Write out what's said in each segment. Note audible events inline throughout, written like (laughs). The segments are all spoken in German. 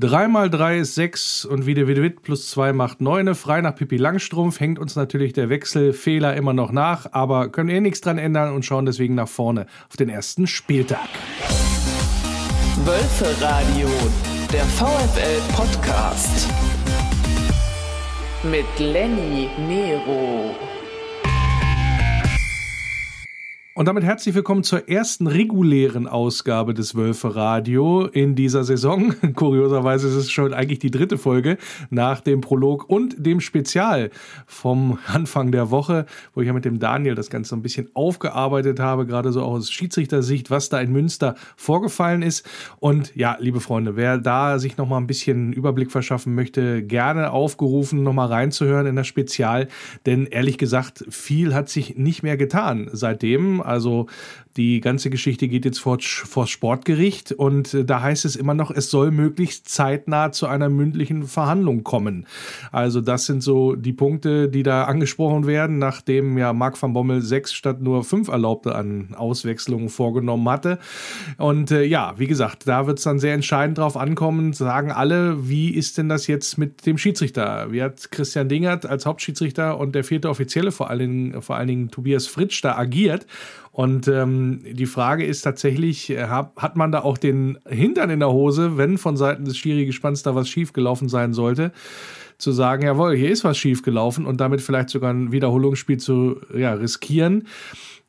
3 mal 3 ist 6 und wieder Witt plus 2 macht 9. Frei nach Pippi Langstrumpf hängt uns natürlich der Wechselfehler immer noch nach, aber können wir nichts dran ändern und schauen deswegen nach vorne auf den ersten Spieltag. Wölfe Radio, der VfL Podcast mit Lenny Nero. Und damit herzlich willkommen zur ersten regulären Ausgabe des Wölfe Radio in dieser Saison. (laughs) Kurioserweise ist es schon eigentlich die dritte Folge nach dem Prolog und dem Spezial vom Anfang der Woche, wo ich ja mit dem Daniel das Ganze ein bisschen aufgearbeitet habe, gerade so aus Schiedsrichtersicht, was da in Münster vorgefallen ist. Und ja, liebe Freunde, wer da sich nochmal ein bisschen Überblick verschaffen möchte, gerne aufgerufen, nochmal reinzuhören in das Spezial. Denn ehrlich gesagt, viel hat sich nicht mehr getan seitdem. Also die ganze Geschichte geht jetzt vor, vor Sportgericht und äh, da heißt es immer noch, es soll möglichst zeitnah zu einer mündlichen Verhandlung kommen. Also das sind so die Punkte, die da angesprochen werden, nachdem ja Marc van Bommel sechs statt nur fünf Erlaubte an Auswechslungen vorgenommen hatte. Und äh, ja, wie gesagt, da wird es dann sehr entscheidend drauf ankommen, sagen alle, wie ist denn das jetzt mit dem Schiedsrichter? Wie hat Christian Dingert als Hauptschiedsrichter und der vierte Offizielle vor allen vor allen Dingen Tobias Fritsch da agiert? Und ähm, die Frage ist tatsächlich, äh, hat man da auch den Hintern in der Hose, wenn von Seiten des Schiri-Gespanns da was schiefgelaufen sein sollte? zu sagen, jawohl, hier ist was schiefgelaufen und damit vielleicht sogar ein Wiederholungsspiel zu ja, riskieren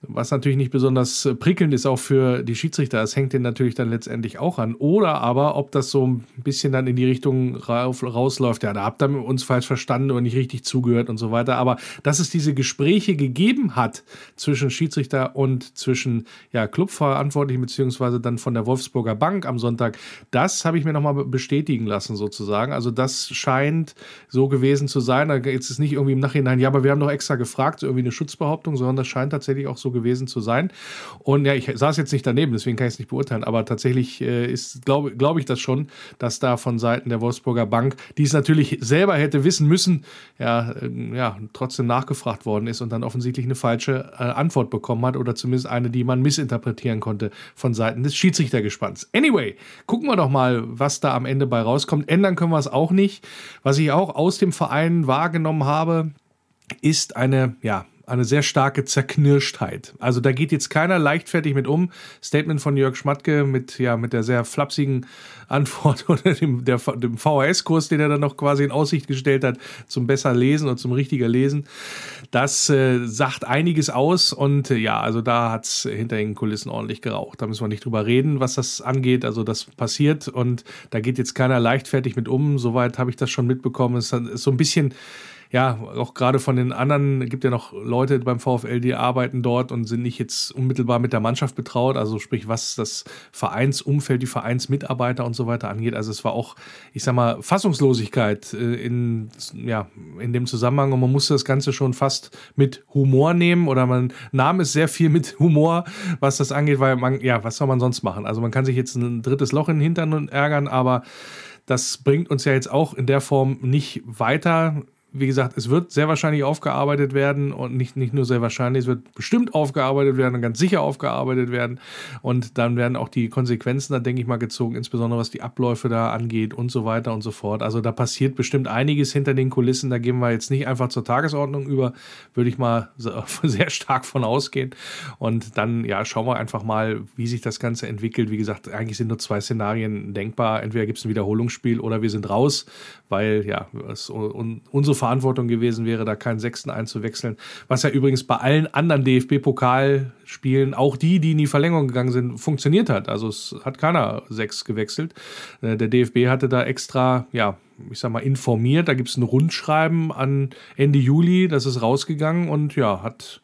was natürlich nicht besonders äh, prickelnd ist, auch für die Schiedsrichter. Es hängt denen natürlich dann letztendlich auch an. Oder aber, ob das so ein bisschen dann in die Richtung rausläuft, ja, da habt ihr uns falsch verstanden oder nicht richtig zugehört und so weiter. Aber dass es diese Gespräche gegeben hat zwischen Schiedsrichter und zwischen ja, Clubverantwortlichen, beziehungsweise dann von der Wolfsburger Bank am Sonntag, das habe ich mir nochmal bestätigen lassen, sozusagen. Also das scheint so gewesen zu sein. Da ist es nicht irgendwie im Nachhinein, ja, aber wir haben doch extra gefragt, so irgendwie eine Schutzbehauptung, sondern das scheint tatsächlich auch so gewesen zu sein. Und ja, ich saß jetzt nicht daneben, deswegen kann ich es nicht beurteilen, aber tatsächlich äh, glaube glaub ich das schon, dass da von Seiten der Wolfsburger Bank, die es natürlich selber hätte wissen müssen, ja, äh, ja trotzdem nachgefragt worden ist und dann offensichtlich eine falsche äh, Antwort bekommen hat oder zumindest eine, die man missinterpretieren konnte von Seiten des Schiedsrichtergespanns. Anyway, gucken wir doch mal, was da am Ende bei rauskommt. Ändern können wir es auch nicht. Was ich auch aus dem Verein wahrgenommen habe, ist eine, ja, eine sehr starke Zerknirschtheit. Also da geht jetzt keiner leichtfertig mit um. Statement von Jörg Schmatke mit, ja, mit der sehr flapsigen (laughs) Antwort oder dem, der, dem VHS-Kurs, den er dann noch quasi in Aussicht gestellt hat, zum besser Lesen und zum richtiger Lesen. Das äh, sagt einiges aus und äh, ja, also da hat es hinter den Kulissen ordentlich geraucht. Da müssen wir nicht drüber reden, was das angeht. Also das passiert und da geht jetzt keiner leichtfertig mit um. Soweit habe ich das schon mitbekommen. Es ist so ein bisschen ja, auch gerade von den anderen, gibt ja noch Leute beim VfL, die arbeiten dort und sind nicht jetzt unmittelbar mit der Mannschaft betraut, also sprich, was das Vereinsumfeld, die Vereinsmitarbeiter und so weiter angeht. Also es war auch, ich sag mal, Fassungslosigkeit äh, in, ja, in dem Zusammenhang und man musste das Ganze schon fast mit Humor nehmen oder man nahm es sehr viel mit Humor, was das angeht, weil man, ja, was soll man sonst machen? Also man kann sich jetzt ein drittes Loch in den Hintern ärgern, aber das bringt uns ja jetzt auch in der Form nicht weiter wie gesagt, es wird sehr wahrscheinlich aufgearbeitet werden und nicht, nicht nur sehr wahrscheinlich, es wird bestimmt aufgearbeitet werden und ganz sicher aufgearbeitet werden. Und dann werden auch die Konsequenzen da, denke ich mal, gezogen, insbesondere was die Abläufe da angeht und so weiter und so fort. Also da passiert bestimmt einiges hinter den Kulissen. Da gehen wir jetzt nicht einfach zur Tagesordnung über, würde ich mal (laughs) sehr stark von ausgehen. Und dann, ja, schauen wir einfach mal, wie sich das Ganze entwickelt. Wie gesagt, eigentlich sind nur zwei Szenarien denkbar. Entweder gibt es ein Wiederholungsspiel oder wir sind raus, weil ja, es, unsere Verantwortung gewesen wäre, da keinen Sechsten einzuwechseln. Was ja übrigens bei allen anderen DFB-Pokalspielen, auch die, die in die Verlängerung gegangen sind, funktioniert hat. Also es hat keiner sechs gewechselt. Äh, der DFB hatte da extra, ja, ich sag mal, informiert. Da gibt es ein Rundschreiben an Ende Juli, das ist rausgegangen und ja, hat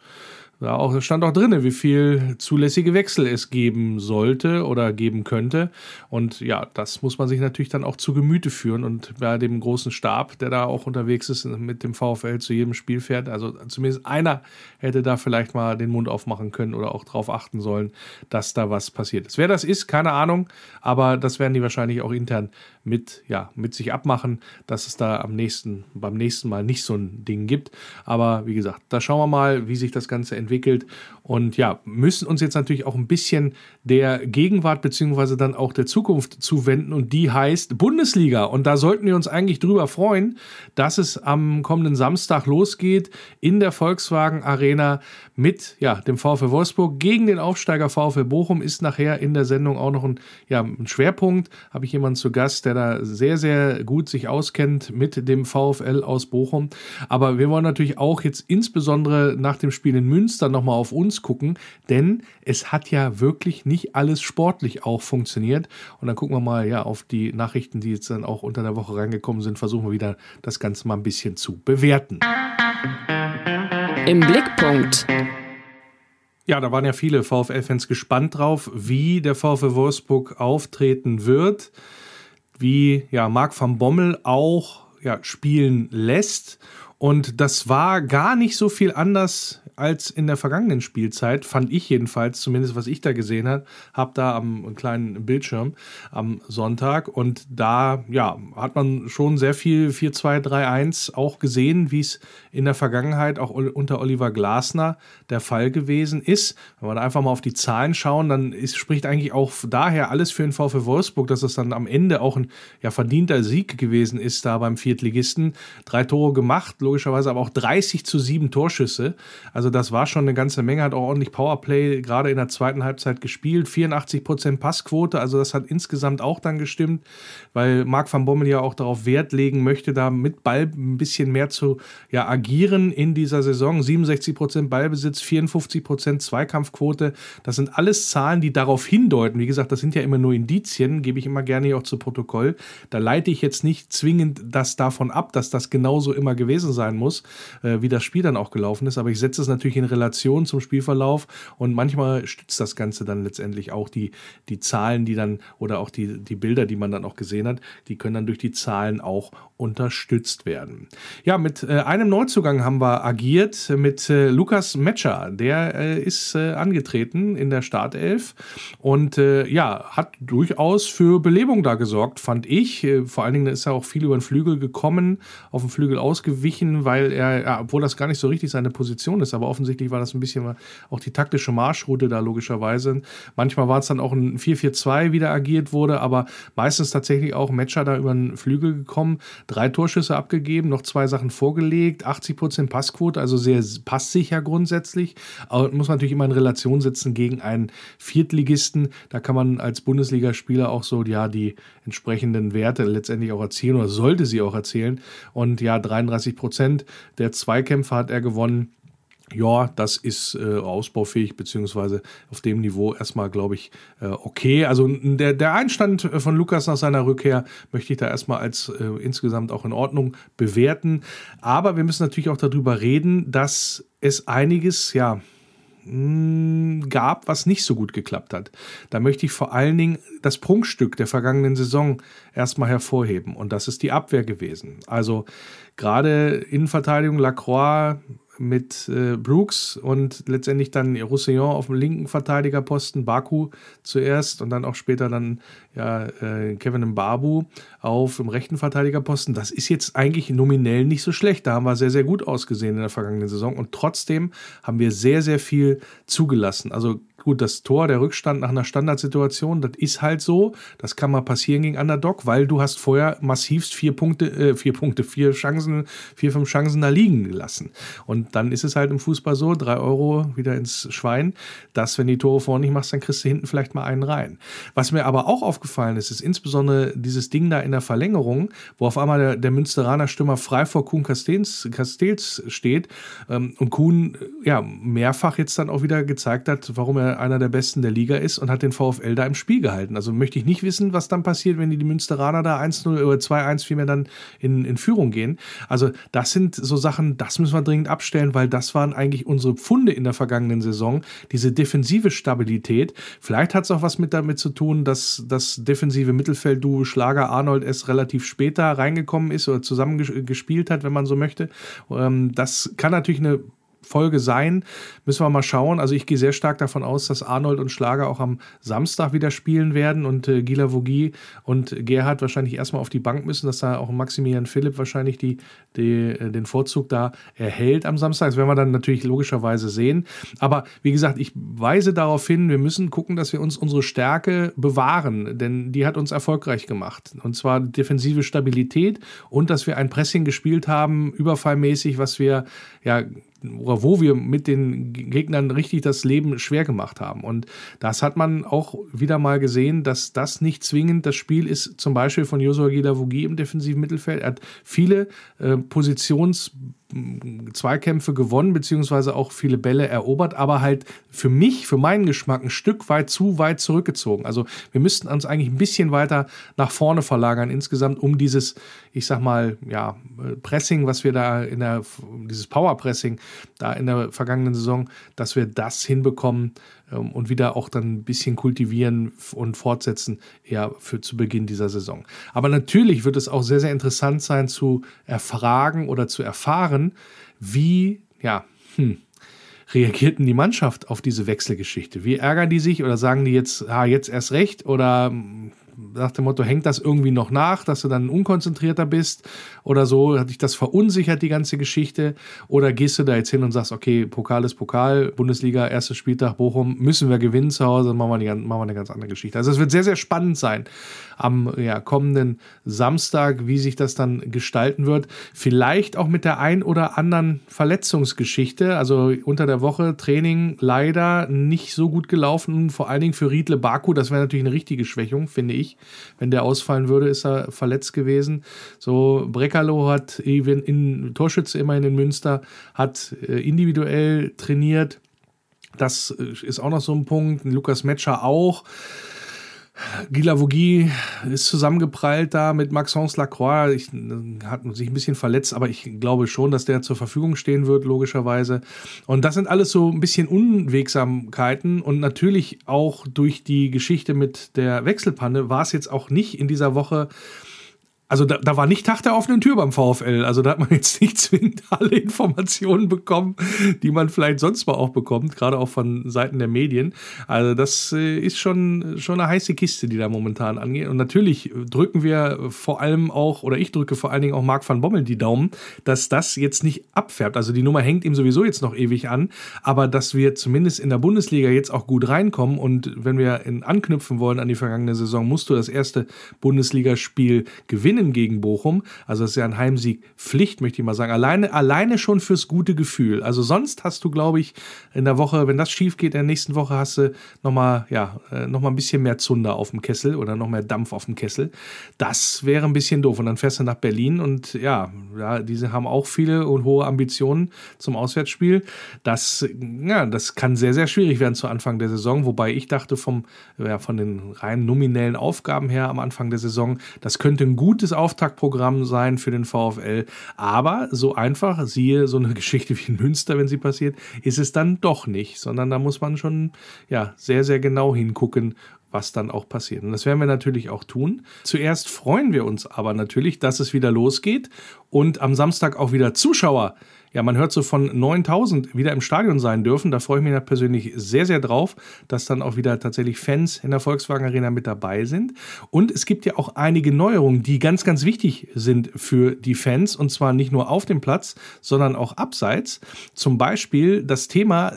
da auch, stand auch drin, wie viel zulässige Wechsel es geben sollte oder geben könnte. Und ja, das muss man sich natürlich dann auch zu Gemüte führen. Und bei dem großen Stab, der da auch unterwegs ist, mit dem VfL zu jedem Spiel fährt, also zumindest einer hätte da vielleicht mal den Mund aufmachen können oder auch darauf achten sollen, dass da was passiert ist. Wer das ist, keine Ahnung, aber das werden die wahrscheinlich auch intern mit, ja, mit sich abmachen, dass es da am nächsten, beim nächsten Mal nicht so ein Ding gibt. Aber wie gesagt, da schauen wir mal, wie sich das Ganze entwickelt und ja, müssen uns jetzt natürlich auch ein bisschen der Gegenwart beziehungsweise dann auch der Zukunft zuwenden und die heißt Bundesliga. Und da sollten wir uns eigentlich drüber freuen, dass es am kommenden Samstag losgeht in der Volkswagen Arena mit ja, dem VfL Wolfsburg gegen den Aufsteiger VfL Bochum ist nachher in der Sendung auch noch ein, ja, ein Schwerpunkt. Habe ich jemanden zu Gast, der da sehr, sehr gut sich auskennt mit dem VfL aus Bochum. Aber wir wollen natürlich auch jetzt insbesondere nach dem Spiel in Münster nochmal auf uns gucken, denn es hat ja wirklich nicht alles sportlich auch funktioniert. Und dann gucken wir mal ja auf die Nachrichten, die jetzt dann auch unter der Woche reingekommen sind, versuchen wir wieder das Ganze mal ein bisschen zu bewerten. Im Blickpunkt. Ja, da waren ja viele VfL-Fans gespannt drauf, wie der VfL Wolfsburg auftreten wird, wie ja Marc van Bommel auch ja, spielen lässt. Und das war gar nicht so viel anders als in der vergangenen Spielzeit, fand ich jedenfalls, zumindest was ich da gesehen habe, habe da am kleinen Bildschirm am Sonntag und da ja, hat man schon sehr viel 4-2-3-1 auch gesehen, wie es in der Vergangenheit auch unter Oliver Glasner der Fall gewesen ist. Wenn wir da einfach mal auf die Zahlen schauen, dann ist, spricht eigentlich auch daher alles für den VfL Wolfsburg, dass es dann am Ende auch ein ja, verdienter Sieg gewesen ist da beim Viertligisten. Drei Tore gemacht, logischerweise aber auch 30 zu 7 Torschüsse. Also also das war schon eine ganze Menge, hat auch ordentlich Powerplay gerade in der zweiten Halbzeit gespielt. 84% Passquote, also das hat insgesamt auch dann gestimmt, weil Marc van Bommel ja auch darauf Wert legen möchte, da mit Ball ein bisschen mehr zu ja, agieren in dieser Saison. 67% Ballbesitz, 54% Zweikampfquote. Das sind alles Zahlen, die darauf hindeuten. Wie gesagt, das sind ja immer nur Indizien, gebe ich immer gerne hier auch zu Protokoll. Da leite ich jetzt nicht zwingend das davon ab, dass das genauso immer gewesen sein muss, äh, wie das Spiel dann auch gelaufen ist. Aber ich setze es natürlich in Relation zum Spielverlauf und manchmal stützt das Ganze dann letztendlich auch die, die Zahlen, die dann oder auch die, die Bilder, die man dann auch gesehen hat, die können dann durch die Zahlen auch unterstützt werden. Ja, mit äh, einem Neuzugang haben wir agiert, mit äh, Lukas Metscher. Der äh, ist äh, angetreten in der Startelf und äh, ja, hat durchaus für Belebung da gesorgt, fand ich. Äh, vor allen Dingen ist er auch viel über den Flügel gekommen, auf den Flügel ausgewichen, weil er, ja, obwohl das gar nicht so richtig seine Position ist, aber offensichtlich war das ein bisschen auch die taktische Marschroute da logischerweise. Manchmal war es dann auch ein 4-4-2, wie da agiert wurde, aber meistens tatsächlich auch Metscher da über den Flügel gekommen drei Torschüsse abgegeben, noch zwei Sachen vorgelegt, 80 Prozent Passquote, also sehr passsicher grundsätzlich. Aber muss man natürlich immer in Relation setzen gegen einen Viertligisten. Da kann man als Bundesligaspieler auch so, ja, die entsprechenden Werte letztendlich auch erzählen oder sollte sie auch erzählen. Und ja, 33 Prozent der Zweikämpfe hat er gewonnen ja, das ist äh, ausbaufähig, beziehungsweise auf dem Niveau erstmal, glaube ich, äh, okay. Also der, der Einstand von Lukas nach seiner Rückkehr möchte ich da erstmal als äh, insgesamt auch in Ordnung bewerten. Aber wir müssen natürlich auch darüber reden, dass es einiges, ja, hm, gab, was nicht so gut geklappt hat. Da möchte ich vor allen Dingen das Prunkstück der vergangenen Saison erstmal hervorheben. Und das ist die Abwehr gewesen. Also gerade Innenverteidigung, Lacroix, mit äh, Brooks und letztendlich dann Roussillon auf dem linken Verteidigerposten, Baku zuerst und dann auch später dann ja, äh, Kevin Mbabu auf dem rechten Verteidigerposten. Das ist jetzt eigentlich nominell nicht so schlecht. Da haben wir sehr, sehr gut ausgesehen in der vergangenen Saison und trotzdem haben wir sehr, sehr viel zugelassen. Also Gut, das Tor, der Rückstand nach einer Standardsituation, das ist halt so. Das kann mal passieren gegen Underdog, weil du hast vorher massivst vier Punkte, äh, vier Punkte, vier Chancen, vier, fünf Chancen da liegen gelassen. Und dann ist es halt im Fußball so, drei Euro wieder ins Schwein, dass wenn die Tore vorne nicht machst, dann kriegst du hinten vielleicht mal einen rein. Was mir aber auch aufgefallen ist, ist insbesondere dieses Ding da in der Verlängerung, wo auf einmal der, der Münsteraner Stürmer frei vor Kuhn Castells, steht ähm, und Kuhn ja mehrfach jetzt dann auch wieder gezeigt hat, warum er einer der besten der Liga ist und hat den VfL da im Spiel gehalten. Also möchte ich nicht wissen, was dann passiert, wenn die, Münsteraner da 1-0 oder 2-1 vielmehr dann in, in Führung gehen. Also das sind so Sachen, das müssen wir dringend abstellen, weil das waren eigentlich unsere Pfunde in der vergangenen Saison. Diese defensive Stabilität. Vielleicht hat es auch was mit damit zu tun, dass das defensive Mittelfeld-Duo Schlager Arnold es relativ später reingekommen ist oder zusammen gespielt hat, wenn man so möchte. Ähm, das kann natürlich eine Folge sein. Müssen wir mal schauen. Also ich gehe sehr stark davon aus, dass Arnold und Schlager auch am Samstag wieder spielen werden und äh, Gila Vogie und Gerhard wahrscheinlich erstmal auf die Bank müssen, dass da auch Maximilian Philipp wahrscheinlich die, die, äh, den Vorzug da erhält am Samstag. Das werden wir dann natürlich logischerweise sehen. Aber wie gesagt, ich weise darauf hin, wir müssen gucken, dass wir uns unsere Stärke bewahren, denn die hat uns erfolgreich gemacht. Und zwar defensive Stabilität und dass wir ein Pressing gespielt haben, überfallmäßig, was wir ja oder wo wir mit den Gegnern richtig das Leben schwer gemacht haben. Und das hat man auch wieder mal gesehen, dass das nicht zwingend das Spiel ist, zum Beispiel von Joshua Gilavogi im defensiven Mittelfeld. Er hat viele äh, Positions- Zweikämpfe gewonnen, beziehungsweise auch viele Bälle erobert, aber halt für mich, für meinen Geschmack, ein Stück weit zu weit zurückgezogen. Also wir müssten uns eigentlich ein bisschen weiter nach vorne verlagern insgesamt, um dieses, ich sag mal, ja, Pressing, was wir da in der, dieses Powerpressing da in der vergangenen Saison, dass wir das hinbekommen, ähm, und wieder auch dann ein bisschen kultivieren und fortsetzen, ja, für zu Beginn dieser Saison. Aber natürlich wird es auch sehr, sehr interessant sein zu erfragen oder zu erfahren, wie, ja, hm, reagierten die Mannschaft auf diese Wechselgeschichte? Wie ärgern die sich oder sagen die jetzt, ah, jetzt erst recht oder nach dem Motto, hängt das irgendwie noch nach, dass du dann unkonzentrierter bist oder so? Hat dich das verunsichert, die ganze Geschichte? Oder gehst du da jetzt hin und sagst, okay, Pokal ist Pokal, Bundesliga, erster Spieltag, Bochum, müssen wir gewinnen zu Hause, dann machen wir, eine, machen wir eine ganz andere Geschichte. Also es wird sehr, sehr spannend sein am ja, kommenden Samstag, wie sich das dann gestalten wird. Vielleicht auch mit der ein oder anderen Verletzungsgeschichte. Also unter der Woche Training leider nicht so gut gelaufen, vor allen Dingen für Riedle Baku. Das wäre natürlich eine richtige Schwächung, finde ich nicht. Wenn der ausfallen würde, ist er verletzt gewesen. So, Brekalo hat in Torschütze immerhin in Münster, hat äh, individuell trainiert. Das äh, ist auch noch so ein Punkt. Lukas Metscher auch. Guy ist zusammengeprallt da mit Maxence Lacroix. Ich, hat sich ein bisschen verletzt, aber ich glaube schon, dass der zur Verfügung stehen wird, logischerweise. Und das sind alles so ein bisschen Unwegsamkeiten. Und natürlich auch durch die Geschichte mit der Wechselpanne war es jetzt auch nicht in dieser Woche also da, da war nicht Tag der offenen Tür beim VfL. Also da hat man (laughs) jetzt nicht zwingend alle Informationen bekommen, die man vielleicht sonst mal auch bekommt, gerade auch von Seiten der Medien. Also das äh, ist schon, schon eine heiße Kiste, die da momentan angeht. Und natürlich drücken wir vor allem auch, oder ich drücke vor allen Dingen auch Marc van Bommel die Daumen, dass das jetzt nicht abfärbt. Also die Nummer hängt ihm sowieso jetzt noch ewig an, aber dass wir zumindest in der Bundesliga jetzt auch gut reinkommen und wenn wir in, anknüpfen wollen an die vergangene Saison, musst du das erste Bundesligaspiel gewinnen gewinnen gegen Bochum. Also das ist ja ein Heimsieg Pflicht, möchte ich mal sagen. Alleine, alleine schon fürs gute Gefühl. Also sonst hast du, glaube ich, in der Woche, wenn das schief geht, in der nächsten Woche hast du nochmal, ja, äh, noch ein bisschen mehr Zunder auf dem Kessel oder noch mehr Dampf auf dem Kessel. Das wäre ein bisschen doof. Und dann fährst du nach Berlin und ja, ja diese haben auch viele und hohe Ambitionen zum Auswärtsspiel. Das, ja, das kann sehr, sehr schwierig werden zu Anfang der Saison. Wobei ich dachte, vom, ja, von den rein nominellen Aufgaben her am Anfang der Saison, das könnte ein gutes gutes Auftaktprogramm sein für den VfL. Aber so einfach, siehe so eine (laughs) Geschichte wie in Münster, wenn sie passiert, ist es dann doch nicht, sondern da muss man schon ja, sehr, sehr genau hingucken, was dann auch passiert. Und das werden wir natürlich auch tun. Zuerst freuen wir uns aber natürlich, dass es wieder losgeht und am Samstag auch wieder Zuschauer ja, man hört so von 9000 wieder im Stadion sein dürfen. Da freue ich mich persönlich sehr, sehr drauf, dass dann auch wieder tatsächlich Fans in der Volkswagen Arena mit dabei sind. Und es gibt ja auch einige Neuerungen, die ganz, ganz wichtig sind für die Fans. Und zwar nicht nur auf dem Platz, sondern auch abseits. Zum Beispiel das Thema,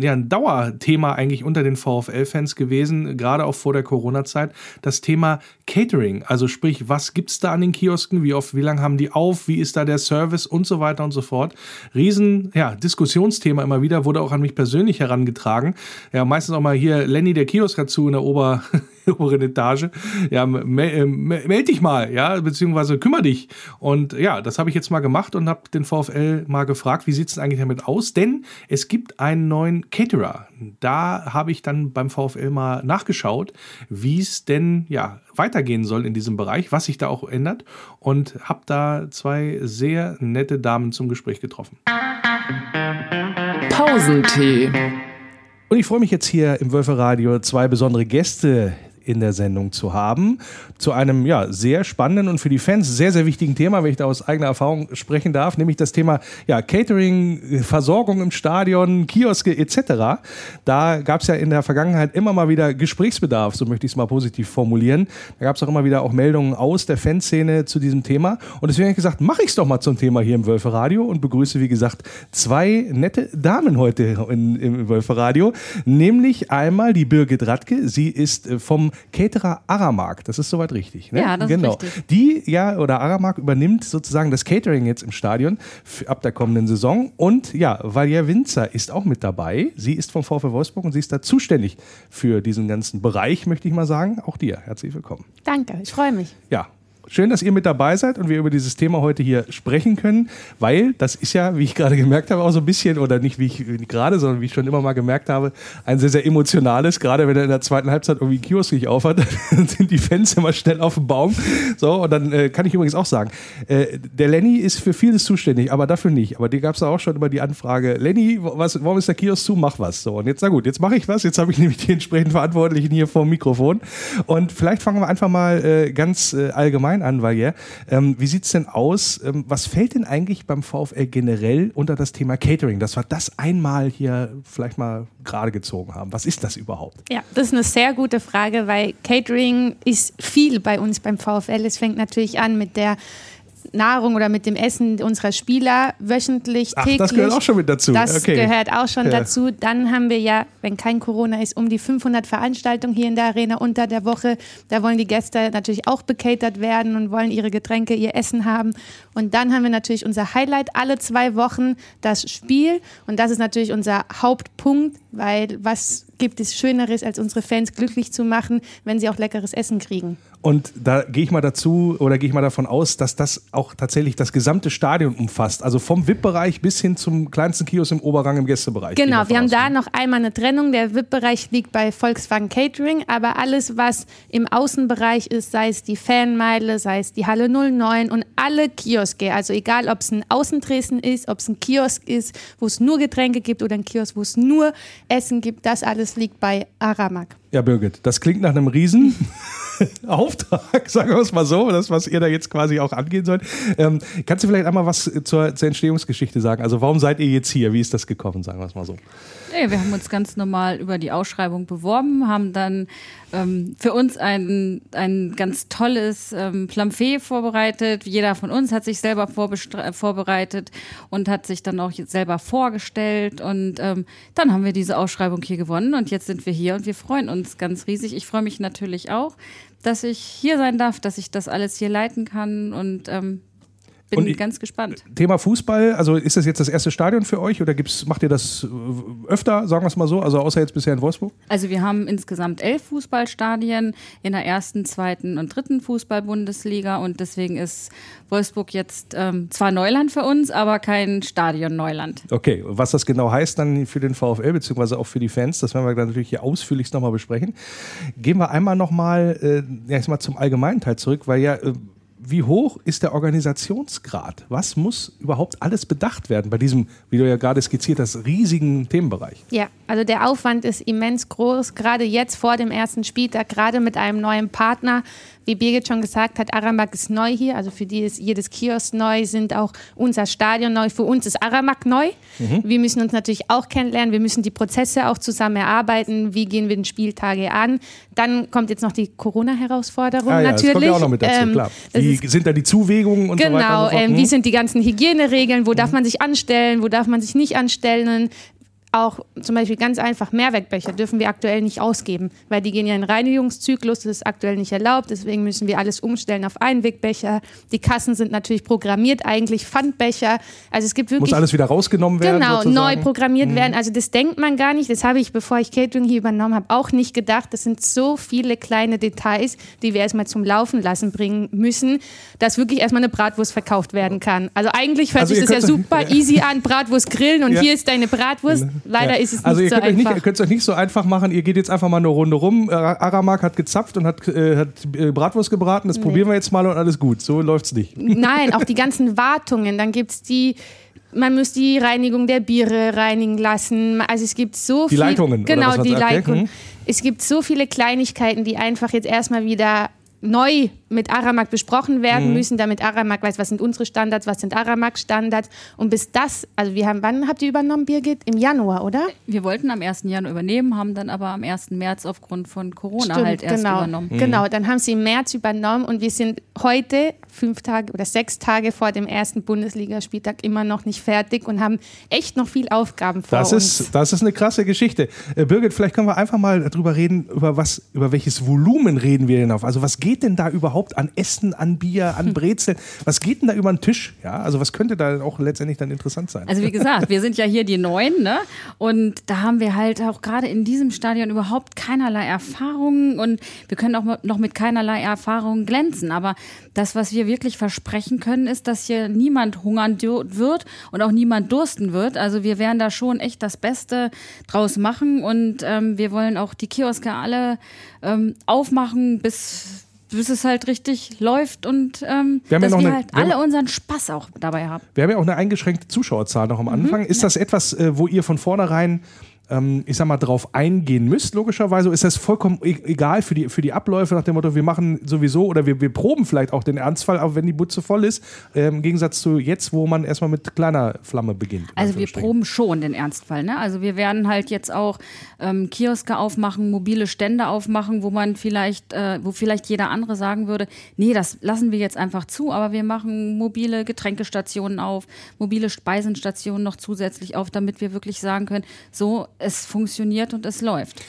ja, ein Dauerthema eigentlich unter den VfL-Fans gewesen, gerade auch vor der Corona-Zeit, das Thema Catering. Also sprich, was gibt es da an den Kiosken? Wie oft, wie lange haben die auf? Wie ist da der Service und so weiter und so fort. Riesen, ja, Diskussionsthema immer wieder, wurde auch an mich persönlich herangetragen. Ja, meistens auch mal hier Lenny der Kiosk dazu in der Ober (laughs) oberen Etage. Ja, melde meld dich mal, ja, beziehungsweise kümmere dich. Und ja, das habe ich jetzt mal gemacht und habe den VfL mal gefragt, wie sieht es eigentlich damit aus? Denn es gibt einen neuen Caterer. Da habe ich dann beim VfL mal nachgeschaut, wie es denn ja weitergehen soll in diesem Bereich, was sich da auch ändert und habe da zwei sehr nette Damen zum Gespräch getroffen. Pausentee. Und ich freue mich jetzt hier im Wölferadio zwei besondere Gäste in der Sendung zu haben. Zu einem ja, sehr spannenden und für die Fans sehr, sehr wichtigen Thema, wenn ich da aus eigener Erfahrung sprechen darf, nämlich das Thema ja, Catering, Versorgung im Stadion, Kioske etc. Da gab es ja in der Vergangenheit immer mal wieder Gesprächsbedarf, so möchte ich es mal positiv formulieren. Da gab es auch immer wieder auch Meldungen aus der Fanszene zu diesem Thema. Und deswegen habe ich gesagt, mache ich es doch mal zum Thema hier im Wölferadio und begrüße, wie gesagt, zwei nette Damen heute in, im Wölferadio. Nämlich einmal die Birgit Radke. Sie ist äh, vom Caterer Aramark. Das ist soweit richtig. Ne? Ja, das genau. ist richtig. Die, ja, oder Aramark übernimmt sozusagen das Catering jetzt im Stadion ab der kommenden Saison. Und ja, Valier Winzer ist auch mit dabei. Sie ist vom VfL Wolfsburg und sie ist da zuständig für diesen ganzen Bereich, möchte ich mal sagen. Auch dir herzlich willkommen. Danke, ich freue mich. Ja, Schön, dass ihr mit dabei seid und wir über dieses Thema heute hier sprechen können, weil das ist ja, wie ich gerade gemerkt habe, auch so ein bisschen, oder nicht wie ich gerade, sondern wie ich schon immer mal gemerkt habe, ein sehr, sehr emotionales, gerade wenn er in der zweiten Halbzeit irgendwie einen Kiosk nicht aufhat, (laughs) dann sind die Fans immer schnell auf dem Baum. So, und dann äh, kann ich übrigens auch sagen, äh, der Lenny ist für vieles zuständig, aber dafür nicht. Aber dir gab es auch schon immer die Anfrage, Lenny, was, warum ist der Kiosk zu? Mach was. So, und jetzt, na gut, jetzt mache ich was. Jetzt habe ich (laughs) nämlich die entsprechenden Verantwortlichen hier vor dem Mikrofon. Und vielleicht fangen wir einfach mal äh, ganz äh, allgemein allgemein an, Valier. Ähm, wie sieht es denn aus? Ähm, was fällt denn eigentlich beim VfL generell unter das Thema Catering, dass wir das einmal hier vielleicht mal gerade gezogen haben? Was ist das überhaupt? Ja, das ist eine sehr gute Frage, weil Catering ist viel bei uns beim VfL. Es fängt natürlich an mit der Nahrung oder mit dem Essen unserer Spieler wöchentlich, Ach, Das gehört auch schon mit dazu. Das okay. gehört auch schon ja. dazu. Dann haben wir ja, wenn kein Corona ist, um die 500 Veranstaltungen hier in der Arena unter der Woche. Da wollen die Gäste natürlich auch bekatert werden und wollen ihre Getränke, ihr Essen haben. Und dann haben wir natürlich unser Highlight alle zwei Wochen, das Spiel. Und das ist natürlich unser Hauptpunkt, weil was gibt es Schöneres, als unsere Fans glücklich zu machen, wenn sie auch leckeres Essen kriegen. Und da gehe ich mal dazu oder gehe ich mal davon aus, dass das auch tatsächlich das gesamte Stadion umfasst. Also vom VIP-Bereich bis hin zum kleinsten Kiosk im Oberrang im Gästebereich. Genau, wir haben da noch einmal eine Trennung. Der VIP-Bereich liegt bei Volkswagen Catering, aber alles, was im Außenbereich ist, sei es die Fanmeile, sei es die Halle 09 und alle Kioske, also egal ob es ein Außendresen ist, ob es ein Kiosk ist, wo es nur Getränke gibt oder ein Kiosk, wo es nur Essen gibt, das alles liegt bei Aramak. Ja, Birgit, das klingt nach einem Riesen. (laughs) Auftrag, sagen wir es mal so, das, was ihr da jetzt quasi auch angehen sollt. Ähm, kannst du vielleicht einmal was zur, zur, Entstehungsgeschichte sagen? Also warum seid ihr jetzt hier? Wie ist das gekommen, sagen wir es mal so? Nee, wir haben uns ganz normal über die Ausschreibung beworben, haben dann ähm, für uns ein, ein ganz tolles ähm, Flamfee vorbereitet. Jeder von uns hat sich selber vorbereitet und hat sich dann auch selber vorgestellt. Und ähm, dann haben wir diese Ausschreibung hier gewonnen und jetzt sind wir hier und wir freuen uns ganz riesig. Ich freue mich natürlich auch, dass ich hier sein darf, dass ich das alles hier leiten kann und ähm, bin ich, ganz gespannt. Thema Fußball, also ist das jetzt das erste Stadion für euch oder gibt's, macht ihr das äh, öfter, sagen wir es mal so, also außer jetzt bisher in Wolfsburg? Also wir haben insgesamt elf Fußballstadien in der ersten, zweiten und dritten Fußball-Bundesliga und deswegen ist Wolfsburg jetzt ähm, zwar Neuland für uns, aber kein Stadion-Neuland. Okay, was das genau heißt dann für den VfL beziehungsweise auch für die Fans, das werden wir dann natürlich hier ausführlichst nochmal besprechen. Gehen wir einmal nochmal äh, ja, zum allgemeinen Teil zurück, weil ja äh, wie hoch ist der Organisationsgrad? Was muss überhaupt alles bedacht werden bei diesem, wie du ja gerade skizziert hast, riesigen Themenbereich? Ja, also der Aufwand ist immens groß, gerade jetzt vor dem ersten Spieltag, gerade mit einem neuen Partner wie Birgit schon gesagt hat, Aramak ist neu hier. Also für die ist jedes Kiosk neu, sind auch unser Stadion neu. Für uns ist Aramak neu. Mhm. Wir müssen uns natürlich auch kennenlernen. Wir müssen die Prozesse auch zusammen erarbeiten. Wie gehen wir den Spieltage an? Dann kommt jetzt noch die Corona-Herausforderung ah, ja, natürlich. Das kommt ja auch noch mit dazu, ähm, klar. Wie sind da die Zuwägungen und genau, so weiter? Genau, ähm, wie sind die ganzen Hygieneregeln? Wo mhm. darf man sich anstellen? Wo darf man sich nicht anstellen? Auch zum Beispiel ganz einfach Mehrwegbecher dürfen wir aktuell nicht ausgeben, weil die gehen ja in Reinigungszyklus, das ist aktuell nicht erlaubt, deswegen müssen wir alles umstellen auf Einwegbecher. Die Kassen sind natürlich programmiert, eigentlich Pfandbecher. Also es gibt wirklich. Muss alles wieder rausgenommen werden? Genau, sozusagen? neu programmiert mhm. werden. Also das denkt man gar nicht. Das habe ich, bevor ich Catering hier übernommen habe, auch nicht gedacht. Das sind so viele kleine Details, die wir erstmal zum Laufen lassen bringen müssen, dass wirklich erstmal eine Bratwurst verkauft werden kann. Also eigentlich hört also sich das ja super (laughs) easy an, Bratwurst grillen und ja. hier ist deine Bratwurst. Leider ja. ist es also nicht so einfach. Nicht, ihr könnt es euch nicht so einfach machen. Ihr geht jetzt einfach mal eine Runde rum. Äh, Aramak hat gezapft und hat, äh, hat äh, Bratwurst gebraten. Das nee. probieren wir jetzt mal und alles gut. So läuft es nicht. (laughs) Nein, auch die ganzen Wartungen. Dann gibt es die man muss die Reinigung der Biere reinigen lassen. Also es gibt so Die viel, Leitungen, Genau, die. Leitungen. Mhm. Es gibt so viele Kleinigkeiten, die einfach jetzt erstmal wieder neu mit Aramak besprochen werden Mhm. müssen, damit Aramak weiß, was sind unsere Standards, was sind Aramak-Standards. Und bis das, also wir haben, wann habt ihr übernommen, Birgit? Im Januar, oder? Wir wollten am 1. Januar übernehmen, haben dann aber am 1. März aufgrund von Corona Stimmt, halt erst genau. übernommen. Mhm. Genau, dann haben sie im März übernommen und wir sind heute, fünf Tage oder sechs Tage vor dem ersten Bundesligaspieltag, immer noch nicht fertig und haben echt noch viel Aufgaben vor Das uns. ist, das ist eine krasse Geschichte. Äh, Birgit, vielleicht können wir einfach mal darüber reden, über was, über welches Volumen reden wir denn auf? Also was geht denn da überhaupt an Essen, an Bier, an (laughs) Brezeln? Was geht denn da über den Tisch? Ja, also was könnte da auch letztendlich dann interessant sein? Also wie gesagt, wir sind ja hier die Neuen, ne? Und da haben wir halt auch gerade in diesem Stadion überhaupt keinerlei Erfahrungen und wir können auch noch mit keinerlei Erfahrungen glänzen. Aber das, was wir wirklich versprechen können, ist, dass hier niemand hungern wird und auch niemand dursten wird. Also wir werden da schon echt das Beste draus machen und ähm, wir wollen auch die Kioske alle ähm, aufmachen, bis bis es halt richtig läuft und ähm, Wir haben ja dass noch wir eine- halt wir haben- alle unseren Spaß auch dabei haben. Wir haben ja auch eine eingeschränkte Zuschauerzahl noch am Mhm, Anfang. ist das etwas, äh, wo ihr von vornherein, ähm, ich sag mal, drauf eingehen müsst, logischerweise? Ist das vollkommen e egal für die, für die Abläufe nach dem Motto, wir machen sowieso oder wir, wir proben vielleicht auch den Ernstfall, aber wenn die Butze voll ist, ähm, im Gegensatz zu jetzt, wo man erstmal mit kleiner Flamme beginnt. in Also wir proben schon den Ernstfall. Ne? Also wir werden halt jetzt auch ähm, Kioske aufmachen, mobile Stände aufmachen, wo man vielleicht, äh, wo vielleicht jeder andere sagen würde, nee, das lassen wir jetzt einfach zu, aber wir machen mobile Getränkestationen auf, mobile Speisenstationen noch zusätzlich auf, damit wir wirklich sagen können, so, es funktioniert und es läuft.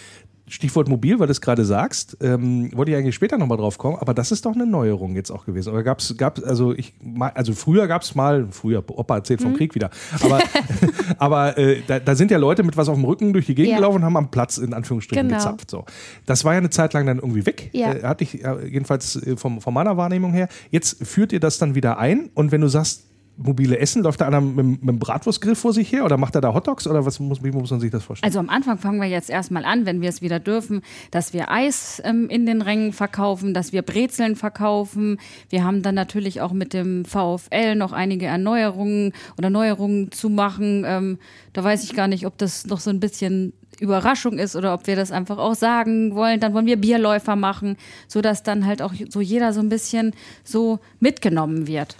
Stichwort mobil, weil du es gerade sagst, ähm, wollte ich eigentlich später nochmal drauf kommen, aber das ist doch eine Neuerung jetzt auch gewesen. Oder gab's, gab's, also ich, also früher gab es mal, früher, Opa erzählt vom Krieg wieder, aber, (laughs) aber äh, da, da sind ja Leute mit was auf dem Rücken durch die Gegend Ja. gelaufen und haben am Platz in Anführungsstrichen Genau. gezapft. So. Das war ja eine Zeit lang dann irgendwie weg, Ja. äh, hatte ich äh, jedenfalls äh, vom, von meiner Wahrnehmung her. Jetzt führt ihr das dann wieder ein und wenn du sagst, mobile Essen, läuft da einer mit, mit einem Bratwurstgrill vor sich her oder macht er da Hotdogs oder was muss, wie muss man sich das vorstellen? Also am Anfang fangen wir jetzt erstmal an, wenn wir es wieder dürfen, dass wir Eis ähm, in den Rängen verkaufen, dass wir Brezeln verkaufen. Wir haben dann natürlich auch mit dem VfL noch einige Erneuerungen oder Neuerungen zu machen. Ähm, da weiß ich gar nicht, ob das noch so ein bisschen Überraschung ist oder ob wir das einfach auch sagen wollen. Dann wollen wir Bierläufer machen, sodass dann halt auch so jeder so ein bisschen so mitgenommen wird.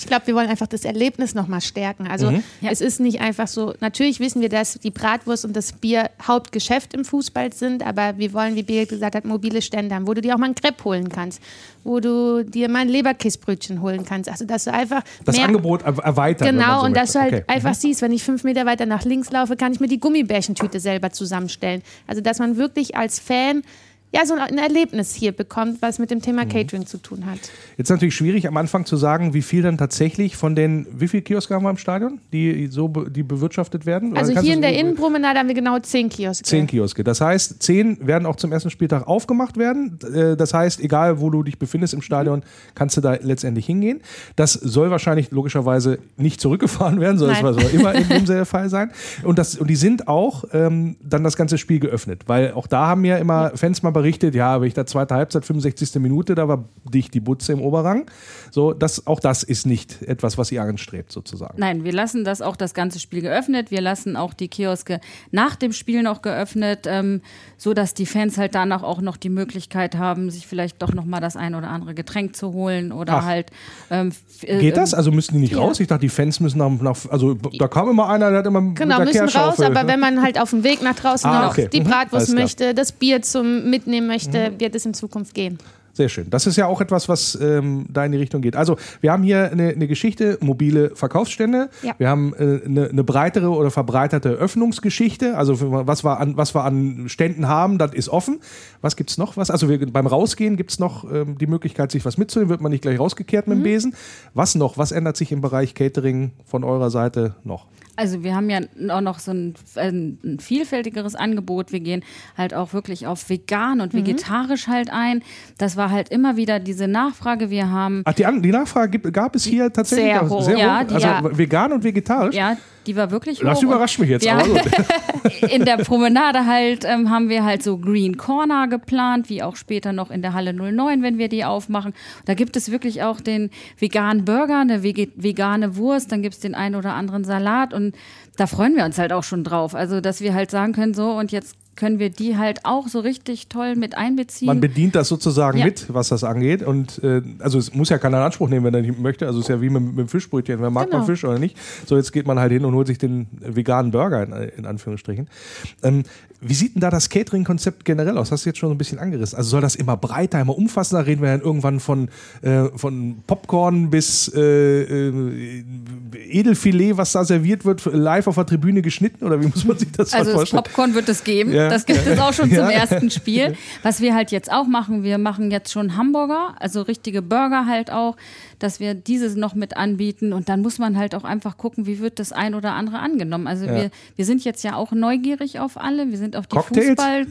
Ich glaube, wir wollen einfach das Erlebnis nochmal stärken. Also Ja. es ist nicht einfach so, natürlich wissen wir, dass die Bratwurst und das Bier Hauptgeschäft im Fußball sind, aber wir wollen, wie Birgit gesagt hat, mobile Stände haben, wo du dir auch mal einen Crepe holen kannst, wo du dir mal ein Leberkissbrötchen holen kannst. Also dass du einfach Das mehr Angebot er- erweitern. Genau, so und dass möchte. du halt Okay. einfach siehst, wenn ich fünf Meter weiter nach links laufe, kann ich mir die Gummibärchentüte selber zusammenstellen. Also, dass man wirklich als Fan ja so ein Erlebnis hier bekommt, was mit dem Mhm. Thema Catering zu tun hat. Jetzt natürlich schwierig am Anfang zu sagen, wie viel dann tatsächlich von den, wie viele Kioske haben wir im Stadion, die so be, die bewirtschaftet werden? Also hier in der Innenpromenade haben wir genau zehn Kioske. Zehn Kioske. Das heißt, zehn werden auch zum ersten Spieltag aufgemacht werden. Äh, Das heißt, egal wo du dich befindest im Stadion, kannst du da letztendlich hingehen. Das soll wahrscheinlich logischerweise nicht zurückgefahren werden, sondern soll immer in dem (laughs) der Fall sein. Und, das, und die sind auch ähm, dann das ganze Spiel geöffnet, weil auch da haben ja immer Fans mal berichtet, ja, wenn ich da zweite Halbzeit, 65. Minute, da war dicht die Butze im Oberrang. So, das, auch das ist nicht etwas, was ihr anstrebt, sozusagen. Nein, wir lassen das auch das ganze Spiel geöffnet. Wir lassen auch die Kioske nach dem Spiel noch geöffnet, ähm, so dass die Fans halt danach auch noch die Möglichkeit haben, sich vielleicht doch noch mal das ein oder andere Getränk zu holen oder Ach. halt. Ähm, äh, Geht das? Also müssen die nicht Ja. raus? Ich dachte, die Fans müssen nach, nach also da kam immer einer, der hat immer Genau, mit der müssen raus, aber ne? wenn man halt auf dem Weg nach draußen Ah, noch okay. die Mhm. Bratwurst möchte, das Bier zum Mitnehmen möchte, wird es in Zukunft gehen. Sehr schön. Das ist ja auch etwas, was ähm, da in die Richtung geht. Also, wir haben hier eine, eine Geschichte, mobile Verkaufsstände. Ja. Wir haben äh, eine, eine breitere oder verbreiterte Öffnungsgeschichte. Also, was wir an, was wir an Ständen haben, das ist offen. Was gibt's noch? Was? Also, wir, beim Rausgehen gibt's noch ähm, die Möglichkeit, sich was mitzunehmen. Wird man nicht gleich rausgekehrt mit dem Besen. Was noch? Was ändert sich im Bereich Catering von eurer Seite noch? Also wir haben ja auch noch so ein, ein, vielfältigeres Angebot. Wir gehen halt auch wirklich auf vegan und vegetarisch halt ein. Das war halt immer wieder diese Nachfrage. Wir haben Ach, die, die Nachfrage gab es hier tatsächlich Sehr hoch. sehr Ja, hoch. die- also ja. vegan und vegetarisch. ja die war wirklich Das hoch. überrascht mich jetzt. Gut. (laughs) in der Promenade halt ähm, haben wir halt so Green Corner geplant, wie auch später noch in der Halle 09, wenn wir die aufmachen. Da gibt es wirklich auch den veganen Burger, eine vegane Wurst, dann gibt es den einen oder anderen Salat und da freuen wir uns halt auch schon drauf. Also, dass wir halt sagen können, so und jetzt können wir die halt auch so richtig toll mit einbeziehen. Man bedient das sozusagen Ja. mit, was das angeht. Und äh, also es muss ja keiner in Anspruch nehmen, wenn er nicht möchte. Also es ist ja wie mit, mit dem Fischbrötchen. Wer mag Genau. man Fisch oder nicht? So, jetzt geht man halt hin und holt sich den veganen Burger in, in Anführungsstrichen. Ähm, wie sieht denn da das Catering-Konzept generell aus? Hast du jetzt schon so ein bisschen angerissen. Also soll das immer breiter, immer umfassender? Reden wir dann irgendwann von, äh, von Popcorn bis äh, äh, Edelfilet, was da serviert wird, live auf der Tribüne geschnitten? Oder wie muss man sich das Also vorstellen? Popcorn wird es geben. Ja. Das gibt es auch schon (laughs) zum ersten Spiel. Was wir halt jetzt auch machen, wir machen jetzt schon Hamburger, also richtige Burger halt auch, dass wir dieses noch mit anbieten. Und dann muss man halt auch einfach gucken, wie wird das ein oder andere angenommen. Also Ja. wir, wir sind jetzt ja auch neugierig auf alle. Wir sind auf die Cocktails? Fußball.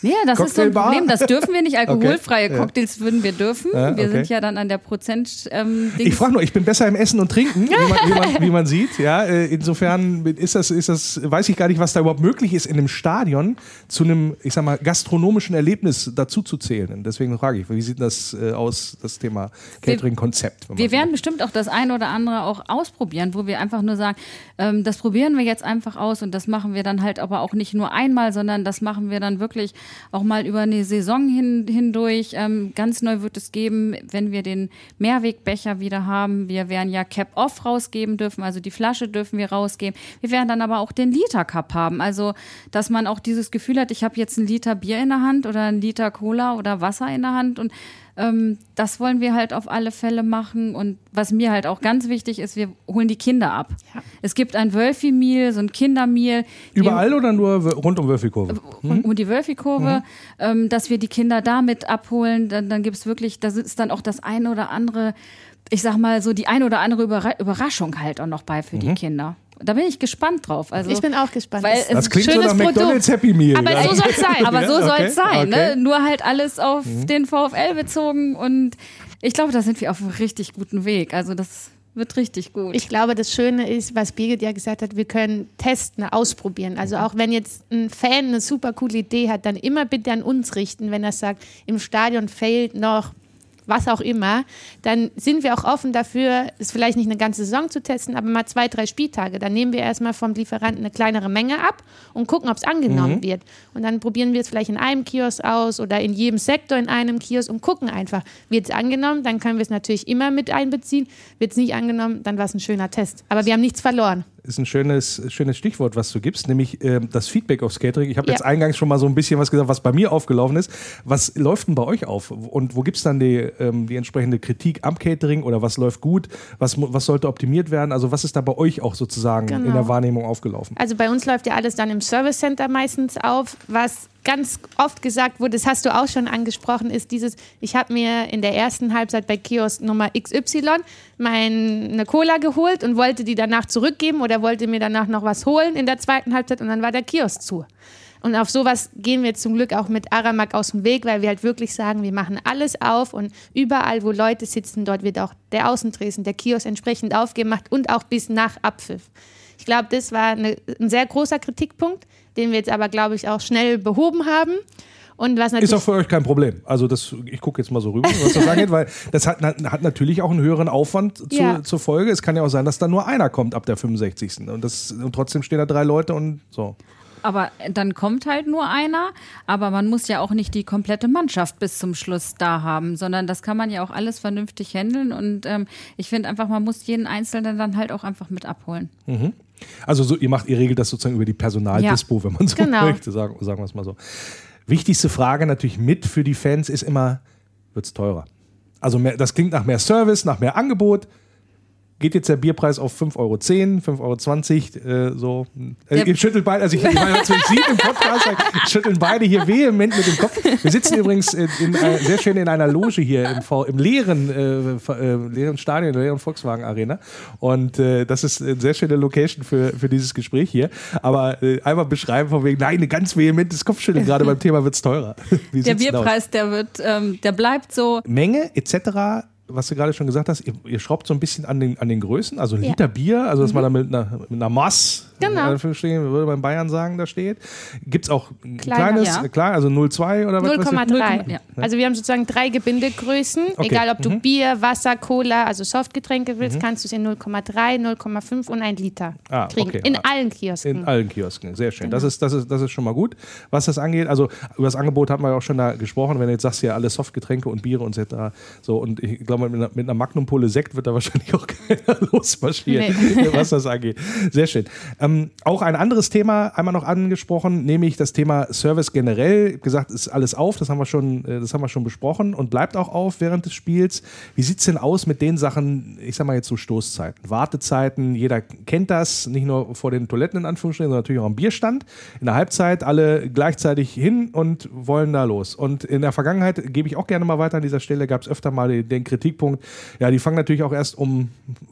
Nee, das ist so ein? Problem. Das dürfen wir nicht. (laughs) Alkoholfreie Okay. Ja. Cocktails würden wir dürfen. Ja, Wir okay. sind ja dann an der Prozent. Ähm, Ich frage nur, ich bin besser im Essen und Trinken, wie man, wie man, wie man (laughs) sieht. Ja, äh, insofern ist das, ist das, weiß ich gar nicht, was da überhaupt möglich ist, in einem Stadion zu einem, ich sag mal, gastronomischen Erlebnis dazu zu zählen. Und deswegen frage ich, wie sieht das äh, aus, das Thema Catering-Konzept? Wir werden bestimmt auch das eine oder andere auch ausprobieren, wo wir einfach nur sagen, ähm, das probieren wir jetzt einfach aus und das machen wir dann halt aber auch nicht nur einmal, sondern das machen wir dann wirklich auch mal über eine Saison hin, hindurch. Ähm, ganz neu wird es geben, wenn wir den Mehrwegbecher wieder haben. Wir werden ja Cap-Off rausgeben dürfen, also die Flasche dürfen wir rausgeben. Wir werden dann aber auch den Liter-Cup haben, also dass man auch dieses Gefühl hat, ich habe jetzt einen Liter Bier in der Hand oder einen Liter Cola oder Wasser in der Hand und ähm, das wollen wir halt auf alle Fälle machen. Und was mir halt auch ganz wichtig ist, wir holen die Kinder ab. Ja. Es gibt ein Wölfi-Meal, so ein Kindermeal. Überall oder nur rund um Würfelkurve? um, um die Wölfi-Kurve, ähm, dass wir die Kinder damit abholen. Dann, dann gibt es wirklich, das ist dann auch das eine oder andere, ich sag mal so, die eine oder andere Überra Überraschung halt auch noch bei für die Kinder. Da bin ich gespannt drauf. Also, Ich bin auch gespannt. Weil Das- es- klingt so schönes nach Produkt. McDonalds Happy Meal. Aber ja. so soll es (laughs) sein. Aber so soll es sein, okay. Mhm. ne? Nur halt alles auf den VfL bezogen und ich glaube, da sind wir auf einem richtig guten Weg. Also das wird richtig gut. Ich glaube, das Schöne ist, was Birgit ja gesagt hat, wir können testen, ausprobieren. Also auch wenn jetzt ein Fan eine super coole Idee hat, dann immer bitte an uns richten, wenn er sagt, im Stadion fehlt noch was auch immer, dann sind wir auch offen dafür, es vielleicht nicht eine ganze Saison zu testen, aber mal zwei, drei Spieltage. Dann nehmen wir erstmal vom Lieferanten eine kleinere Menge ab und gucken, ob es angenommen wird. Und dann probieren wir es vielleicht in einem Kiosk aus oder in jedem Sektor in einem Kiosk und gucken einfach, wird es angenommen, dann können wir es natürlich immer mit einbeziehen. Wird es nicht angenommen, dann war es ein schöner Test. Aber wir haben nichts verloren. Ist ein schönes, schönes Stichwort, was du gibst, nämlich ähm, das Feedback aufs Catering. Ich habe Ja. jetzt eingangs schon mal so ein bisschen was gesagt, was bei mir aufgelaufen ist. Was läuft denn bei euch auf? Und wo gibt es dann die, ähm, die entsprechende Kritik am Catering oder was läuft gut? Was, was sollte optimiert werden? Also was ist da bei euch auch sozusagen in Genau. der Wahrnehmung aufgelaufen? Also bei uns läuft ja alles dann im Service Center meistens auf. Was ganz oft gesagt wurde, das hast du auch schon angesprochen, ist dieses, ich habe mir in der ersten Halbzeit bei Kiosk Nummer XY meine Cola geholt und wollte die danach zurückgeben oder wollte mir danach noch was holen in der zweiten Halbzeit und dann war der Kiosk zu. Und auf sowas gehen wir zum Glück auch mit Aramak aus dem Weg, weil wir halt wirklich sagen, wir machen alles auf und überall, wo Leute sitzen, dort wird auch der Außentresen, der Kiosk entsprechend aufgemacht und auch bis nach Abpfiff. Ich glaube, das war eine, ein sehr großer Kritikpunkt, den wir jetzt aber, glaube ich, auch schnell behoben haben. Und was Ist natürlich auch für euch kein Problem. Also das, ich gucke jetzt mal so rüber, was das (laughs) angeht, weil das hat, hat natürlich auch einen höheren Aufwand zu, Ja. zur Folge. Es kann ja auch sein, dass da nur einer kommt ab der 65. Und, das, und trotzdem stehen da drei Leute und so. Aber dann kommt halt nur einer, aber man muss ja auch nicht die komplette Mannschaft bis zum Schluss da haben, sondern das kann man ja auch alles vernünftig handeln und ähm, ich finde einfach, man muss jeden Einzelnen dann halt auch einfach mit abholen. Also so, ihr macht, ihr regelt das sozusagen über die Personaldispo, wenn man so Genau. möchte, sagen, sagen wir es mal so. Wichtigste Frage natürlich mit für die Fans ist immer, wird es teurer? Also mehr, das klingt nach mehr Service, nach mehr Angebot. Geht jetzt der Bierpreis auf 5,10 Euro, 5,20 Euro, äh, so. Äh, ihr schüttelt beide, also ich, ich meine, was sieht im Podcast, schütteln beide hier vehement mit dem Kopf. Wir sitzen übrigens in, in, äh, sehr schön in einer Loge hier im, v, im leeren, äh, äh, leeren Stadion, der leeren Volkswagen Arena. Und äh, das ist eine sehr schöne Location für, für dieses Gespräch hier. Aber äh, einmal beschreiben von wegen, nein, ein ganz vehementes Kopfschütteln gerade beim Thema wird's teurer. (laughs) Wie Der aus? Bierpreis, der wird, ähm, der bleibt so. Menge etc. was du gerade schon gesagt hast, ihr, ihr, schraubt so ein bisschen an den, an den Größen, also ein Ja. Liter Bier, also dass Mhm. man da mit einer, mit einer Mass, Genau. Anführungsstrichen, würde man in Bayern sagen, da steht. Gibt es auch ein Kleiner, kleines, ja. äh, klar, also 0,2 oder was? weiß ich? 0,3. Ja. Also wir haben sozusagen drei Gebindegrößen. Okay. Egal ob du Mhm. Bier, Wasser, Cola, also Softgetränke willst, kannst du es in 0,3, 0,5 und 1 Liter Ah, kriegen. okay. In Ah. allen Kiosken. In allen Kiosken, sehr schön. Genau. Das, ist, das, ist, das ist schon mal gut, was das angeht. Also über das Angebot haben wir ja auch schon da gesprochen. Wenn du jetzt sagst, ja alle Softgetränke und Biere und so, so und ich glaube, mit einer, mit einer Magnumpulle Sekt wird da wahrscheinlich auch (laughs) keiner losmarschieren, (laughs) was das angeht. Sehr schön. Ähm, auch ein anderes Thema einmal noch angesprochen, nämlich das Thema Service generell. Ich gesagt, ist alles auf, das haben wir schon, äh, das haben wir schon besprochen und bleibt auch auf während des Spiels. Wie sieht es denn aus mit den Sachen, ich sag mal jetzt so Stoßzeiten, Wartezeiten, jeder kennt das, nicht nur vor den Toiletten in Anführungsstrichen, sondern natürlich auch am Bierstand. In der Halbzeit alle gleichzeitig hin und wollen da los. Und in der Vergangenheit, gebe ich auch gerne mal weiter an dieser Stelle, gab es öfter mal den, den Kritikpunkt, ja, die fangen natürlich auch erst um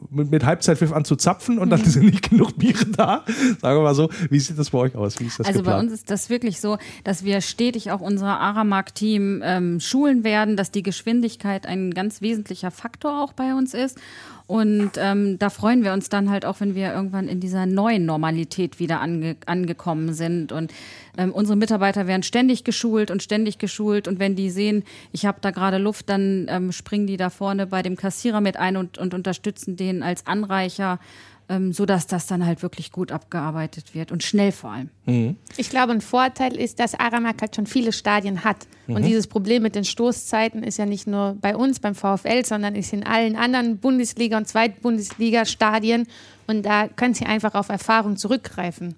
mit, mit Halbzeitpfiff an zu zapfen und dann sind nicht genug Biere da. Sagen wir mal so, wie sieht das bei euch aus? Also bei geplant? uns ist das wirklich so, dass wir stetig auch unser Aramark-Team ähm, schulen werden, dass die Geschwindigkeit ein ganz wesentlicher Faktor auch bei uns ist. Und ähm, da freuen wir uns dann halt auch, wenn wir irgendwann in dieser neuen Normalität wieder ange angekommen sind. Und ähm, unsere Mitarbeiter werden ständig geschult und ständig geschult. Und wenn die sehen, ich habe da gerade Luft, dann ähm, springen die da vorne bei dem Kassierer mit ein und, und unterstützen den als Anreicher, ähm, sodass das dann halt wirklich gut abgearbeitet wird und schnell vor allem. Ich glaube, ein Vorteil ist, dass Aramark halt schon viele Stadien hat. Und dieses Problem mit den Stoßzeiten ist ja nicht nur bei uns, beim VfL, sondern ist in allen anderen Bundesliga- und Zweitbundesliga-Stadien. Und da können Sie einfach auf Erfahrung zurückgreifen.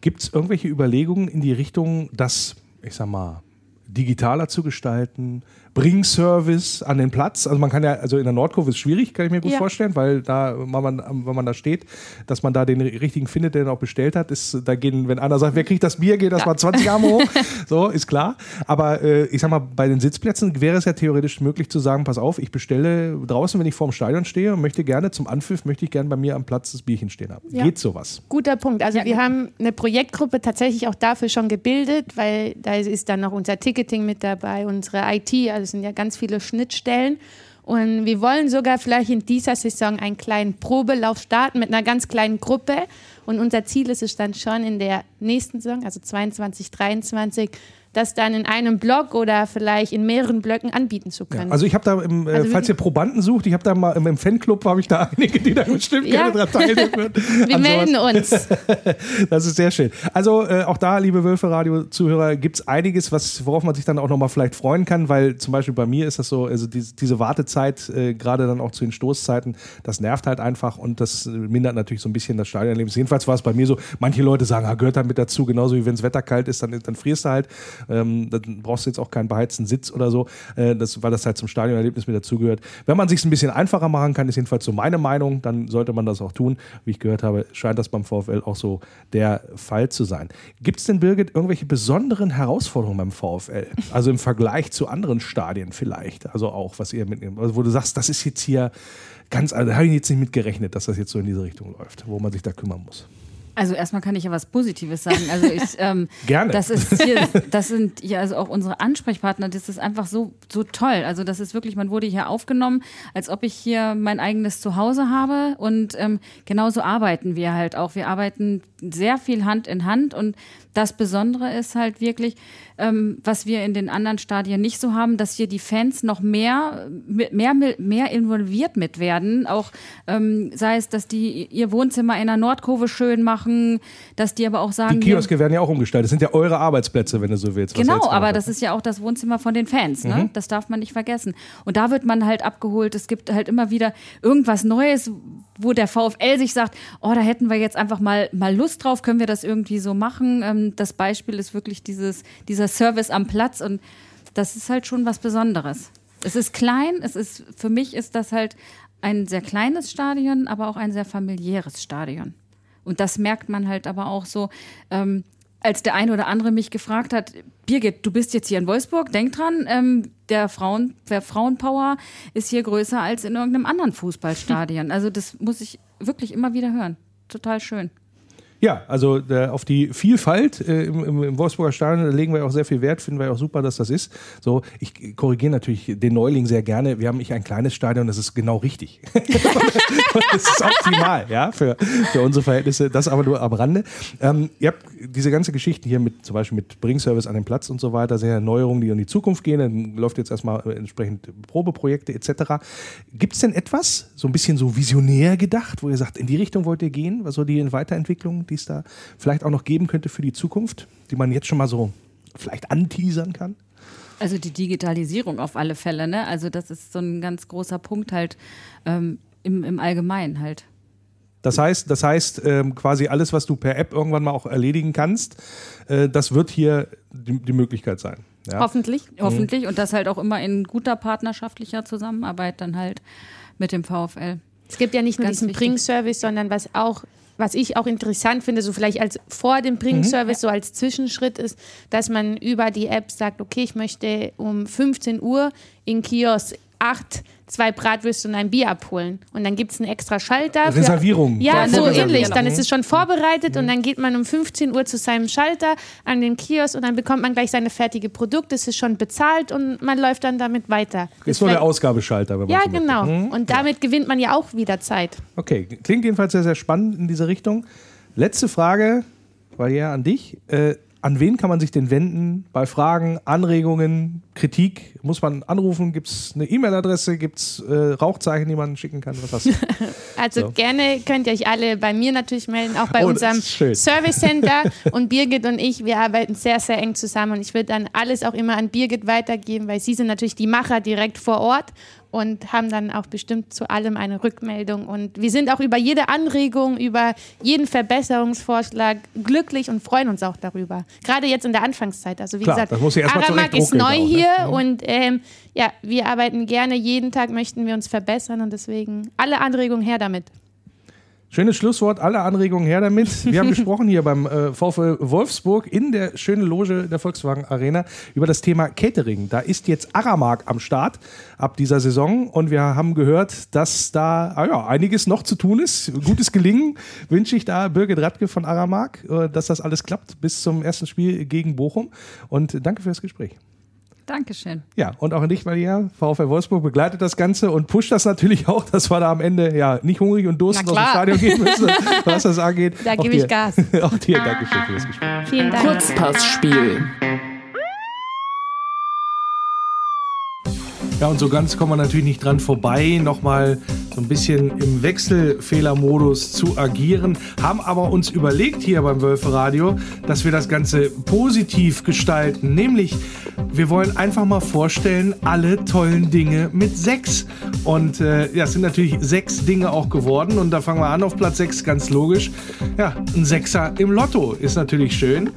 Gibt es irgendwelche Überlegungen in die Richtung, das, ich sag mal, digitaler zu gestalten, Bringservice an den Platz? Also man kann ja, also in der Nordkurve ist schwierig, kann ich mir gut Ja. vorstellen, weil da, wenn man, wenn man da steht, dass man da den richtigen findet, der den auch bestellt hat, ist, da gehen, wenn einer sagt, wer kriegt das Bier, geht das mal 20 Arme hoch. (laughs) So, ist klar. Aber äh, ich sag mal, bei den Sitzplätzen wäre es ja theoretisch möglich zu sagen, pass auf, ich bestelle draußen, wenn ich vorm Stadion stehe und möchte gerne zum Anpfiff, möchte ich gerne bei mir am Platz das Bierchen stehen haben. Ja. Geht sowas? Guter Punkt. Also wir haben eine Projektgruppe tatsächlich auch dafür schon gebildet, weil da ist dann noch unser Ticketing mit dabei, unsere IT, also es sind ja ganz viele Schnittstellen. Und wir wollen sogar vielleicht in dieser Saison einen kleinen Probelauf starten mit einer ganz kleinen Gruppe. Und unser Ziel ist es dann schon in der nächsten Saison, also 22, 23, das dann in einem Block oder vielleicht in mehreren Blöcken anbieten zu können. Also ich habe da, im, äh, Also falls ihr Probanden sucht, ich habe da mal im, Fanclub, habe ich da einige, die da bestimmt Ja. gerne dran teilnehmen würden. (laughs) wir An sowas. melden uns. (laughs) Das ist sehr schön. Also äh, auch da, liebe Wölfe-Radio-Zuhörer, gibt es einiges, was, worauf man sich dann auch nochmal vielleicht freuen kann, weil zum Beispiel bei mir ist das so, also diese, diese Wartezeit, äh, gerade dann auch zu den Stoßzeiten, das nervt halt einfach und das äh, mindert natürlich so ein bisschen das Stadionerlebnis. Jedenfalls war es bei mir so, manche Leute sagen, ah, gehört da mit dazu, genauso wie wenn das Wetter kalt ist, dann, dann frierst du halt. Ähm, dann brauchst du jetzt auch keinen beheizten Sitz oder so, äh, das, weil das halt zum Stadionerlebnis mit dazugehört. Wenn man sich ein bisschen einfacher machen kann, ist jedenfalls so meine Meinung, dann sollte man das auch tun. Wie ich gehört habe, scheint das beim VfL auch so der Fall zu sein. Gibt es denn, Birgit, irgendwelche besonderen Herausforderungen beim VfL? Also im Vergleich zu anderen Stadien vielleicht? Also auch, was ihr mitnehmt, also wo du sagst, das ist jetzt hier ganz, also da habe ich jetzt nicht mit gerechnet, dass das jetzt so in diese Richtung läuft, wo man sich da kümmern muss. Also erstmal kann ich ja was Positives sagen. Also ich, (laughs) ähm, Gerne. Das ist hier, (laughs) das sind hier also auch unsere Ansprechpartner. Das ist einfach so so toll. Also das ist wirklich, man wurde hier aufgenommen, als ob ich hier mein eigenes Zuhause habe. Und ähm, genauso arbeiten wir halt auch. Wir arbeiten sehr viel Hand in Hand und das Besondere ist halt wirklich, ähm, was wir in den anderen Stadien nicht so haben, dass hier die Fans noch mehr, mehr, mehr involviert mit werden. Auch ähm, sei es, dass die ihr Wohnzimmer in der Nordkurve schön machen, dass die aber auch sagen, Die Kioske werden ja auch umgestaltet. Das sind ja eure Arbeitsplätze, wenn du so willst. Genau, aber das ist ja auch das Wohnzimmer von den Fans, ne? Mhm. Das darf man nicht vergessen. Und da wird man halt abgeholt. Es gibt halt immer wieder irgendwas Neues, wo der VfL sich sagt, oh, da hätten wir jetzt einfach mal, mal Lust drauf, können wir das irgendwie so machen. Ähm, das Beispiel ist wirklich dieses, dieser Service am Platz und das ist halt schon was Besonderes. Es ist klein, es ist, für mich ist das halt ein sehr kleines Stadion, aber auch ein sehr familiäres Stadion. Und das merkt man halt aber auch so, ähm, als der eine oder andere mich gefragt hat, Birgit, du bist jetzt hier in Wolfsburg, denk dran, ähm, der, Frauen, der Frauenpower ist hier größer als in irgendeinem anderen Fußballstadion. Also das muss ich wirklich immer wieder hören. Total schön. Ja, also äh, auf die Vielfalt äh, im, im, Wolfsburger Stadion legen wir auch sehr viel Wert, finden wir auch super, dass das ist. So, ich korrigiere natürlich den Neuling sehr gerne. Wir haben nicht ein kleines Stadion, das ist genau richtig. (laughs) das ist optimal, ja, für, für unsere Verhältnisse. Das aber nur am Rande. Ähm, ihr habt diese ganze Geschichte hier mit zum Beispiel mit Bringservice an den Platz und so weiter, sehr Neuerungen, die in die Zukunft gehen. Dann läuft jetzt erstmal entsprechend Probeprojekte etc. Gibt es denn etwas, so ein bisschen so visionär gedacht, wo ihr sagt, in die Richtung wollt ihr gehen, was so die Weiterentwicklung die es da vielleicht auch noch geben könnte für die Zukunft, die man jetzt schon mal so vielleicht anteasern kann? Also die Digitalisierung auf alle Fälle, ne? Also das ist so ein ganz großer Punkt halt ähm, im, im Allgemeinen halt. Das heißt, das heißt ähm, quasi alles, was du per App irgendwann mal auch erledigen kannst, äh, das wird hier die, die Möglichkeit sein. Ja? Hoffentlich, mhm. hoffentlich. Und das halt auch immer in guter partnerschaftlicher Zusammenarbeit dann halt mit dem VfL. Es gibt ja nicht nur Ganz diesen Bring-Service, sondern was auch was ich auch interessant finde, so vielleicht als vor dem Bring-Service, mhm. so als Zwischenschritt ist, dass man über die App sagt, okay, ich möchte um 15 Uhr in Kiosk 8 zwei Bratwürste und ein Bier abholen. Und dann gibt es einen extra Schalter. Für, Reservierung. Ja, so ähnlich. Dann ist es schon vorbereitet mhm. und dann geht man um 15 Uhr zu seinem Schalter an den Kiosk und dann bekommt man gleich seine fertige Produkte. Es ist schon bezahlt und man läuft dann damit weiter. Ist nur der Ausgabeschalter. ja, genau. Mhm. Und damit gewinnt man ja auch wieder Zeit. Okay, klingt jedenfalls sehr, sehr spannend in diese Richtung. Letzte Frage, war ja an dich. Äh, an wen kann man sich denn wenden bei Fragen, Anregungen, Kritik? Muss man anrufen? Gibt es eine E-Mail-Adresse? Gibt es äh, Rauchzeichen, die man schicken kann? Was hast (laughs) du? also so. gerne könnt ihr euch alle bei mir natürlich melden, auch bei oh, unserem Service Center. (laughs) und Birgit und ich, wir arbeiten sehr, sehr eng zusammen. Und ich würde dann alles auch immer an Birgit weitergeben, weil sie sind natürlich die Macher direkt vor Ort und haben dann auch bestimmt zu allem eine Rückmeldung. Und wir sind auch über jede Anregung, über jeden Verbesserungsvorschlag glücklich und freuen uns auch darüber. Gerade jetzt in der Anfangszeit. Also wie Klar, gesagt, Aramak ist neu auch, ne? hier ne? und ähm, ja, wir arbeiten gerne jeden Tag, möchten wir uns verbessern und deswegen alle Anregungen her damit. Schönes Schlusswort, alle Anregungen her damit. Wir haben (laughs) gesprochen hier beim äh, VfL Wolfsburg in der schönen Loge der Volkswagen Arena über das Thema Catering. Da ist jetzt Aramark am Start ab dieser Saison und wir haben gehört, dass da ah ja, einiges noch zu tun ist. Gutes Gelingen (laughs) wünsche ich da Birgit Radke von Aramark, äh, dass das alles klappt bis zum ersten Spiel gegen Bochum. Und danke für das Gespräch. Dankeschön. Ja, und auch an dich, Maria. VfL Wolfsburg begleitet das Ganze und pusht das natürlich auch, dass wir da am Ende ja nicht hungrig und durstig aus dem Stadion gehen müssen, (laughs) was das angeht. Da gebe ich Gas. (laughs) auch dir Dankeschön für das Gespräch. Vielen Dank. Kurzpassspiel. Ja, und so ganz kommen wir natürlich nicht dran vorbei, nochmal so ein bisschen im Wechselfehlermodus zu agieren, haben aber uns überlegt hier beim Wölfe dass wir das Ganze positiv gestalten, nämlich wir wollen einfach mal vorstellen, alle tollen Dinge mit sechs. Und äh, ja, es sind natürlich sechs Dinge auch geworden. Und da fangen wir an auf Platz sechs, ganz logisch. Ja, ein Sechser im Lotto ist natürlich schön.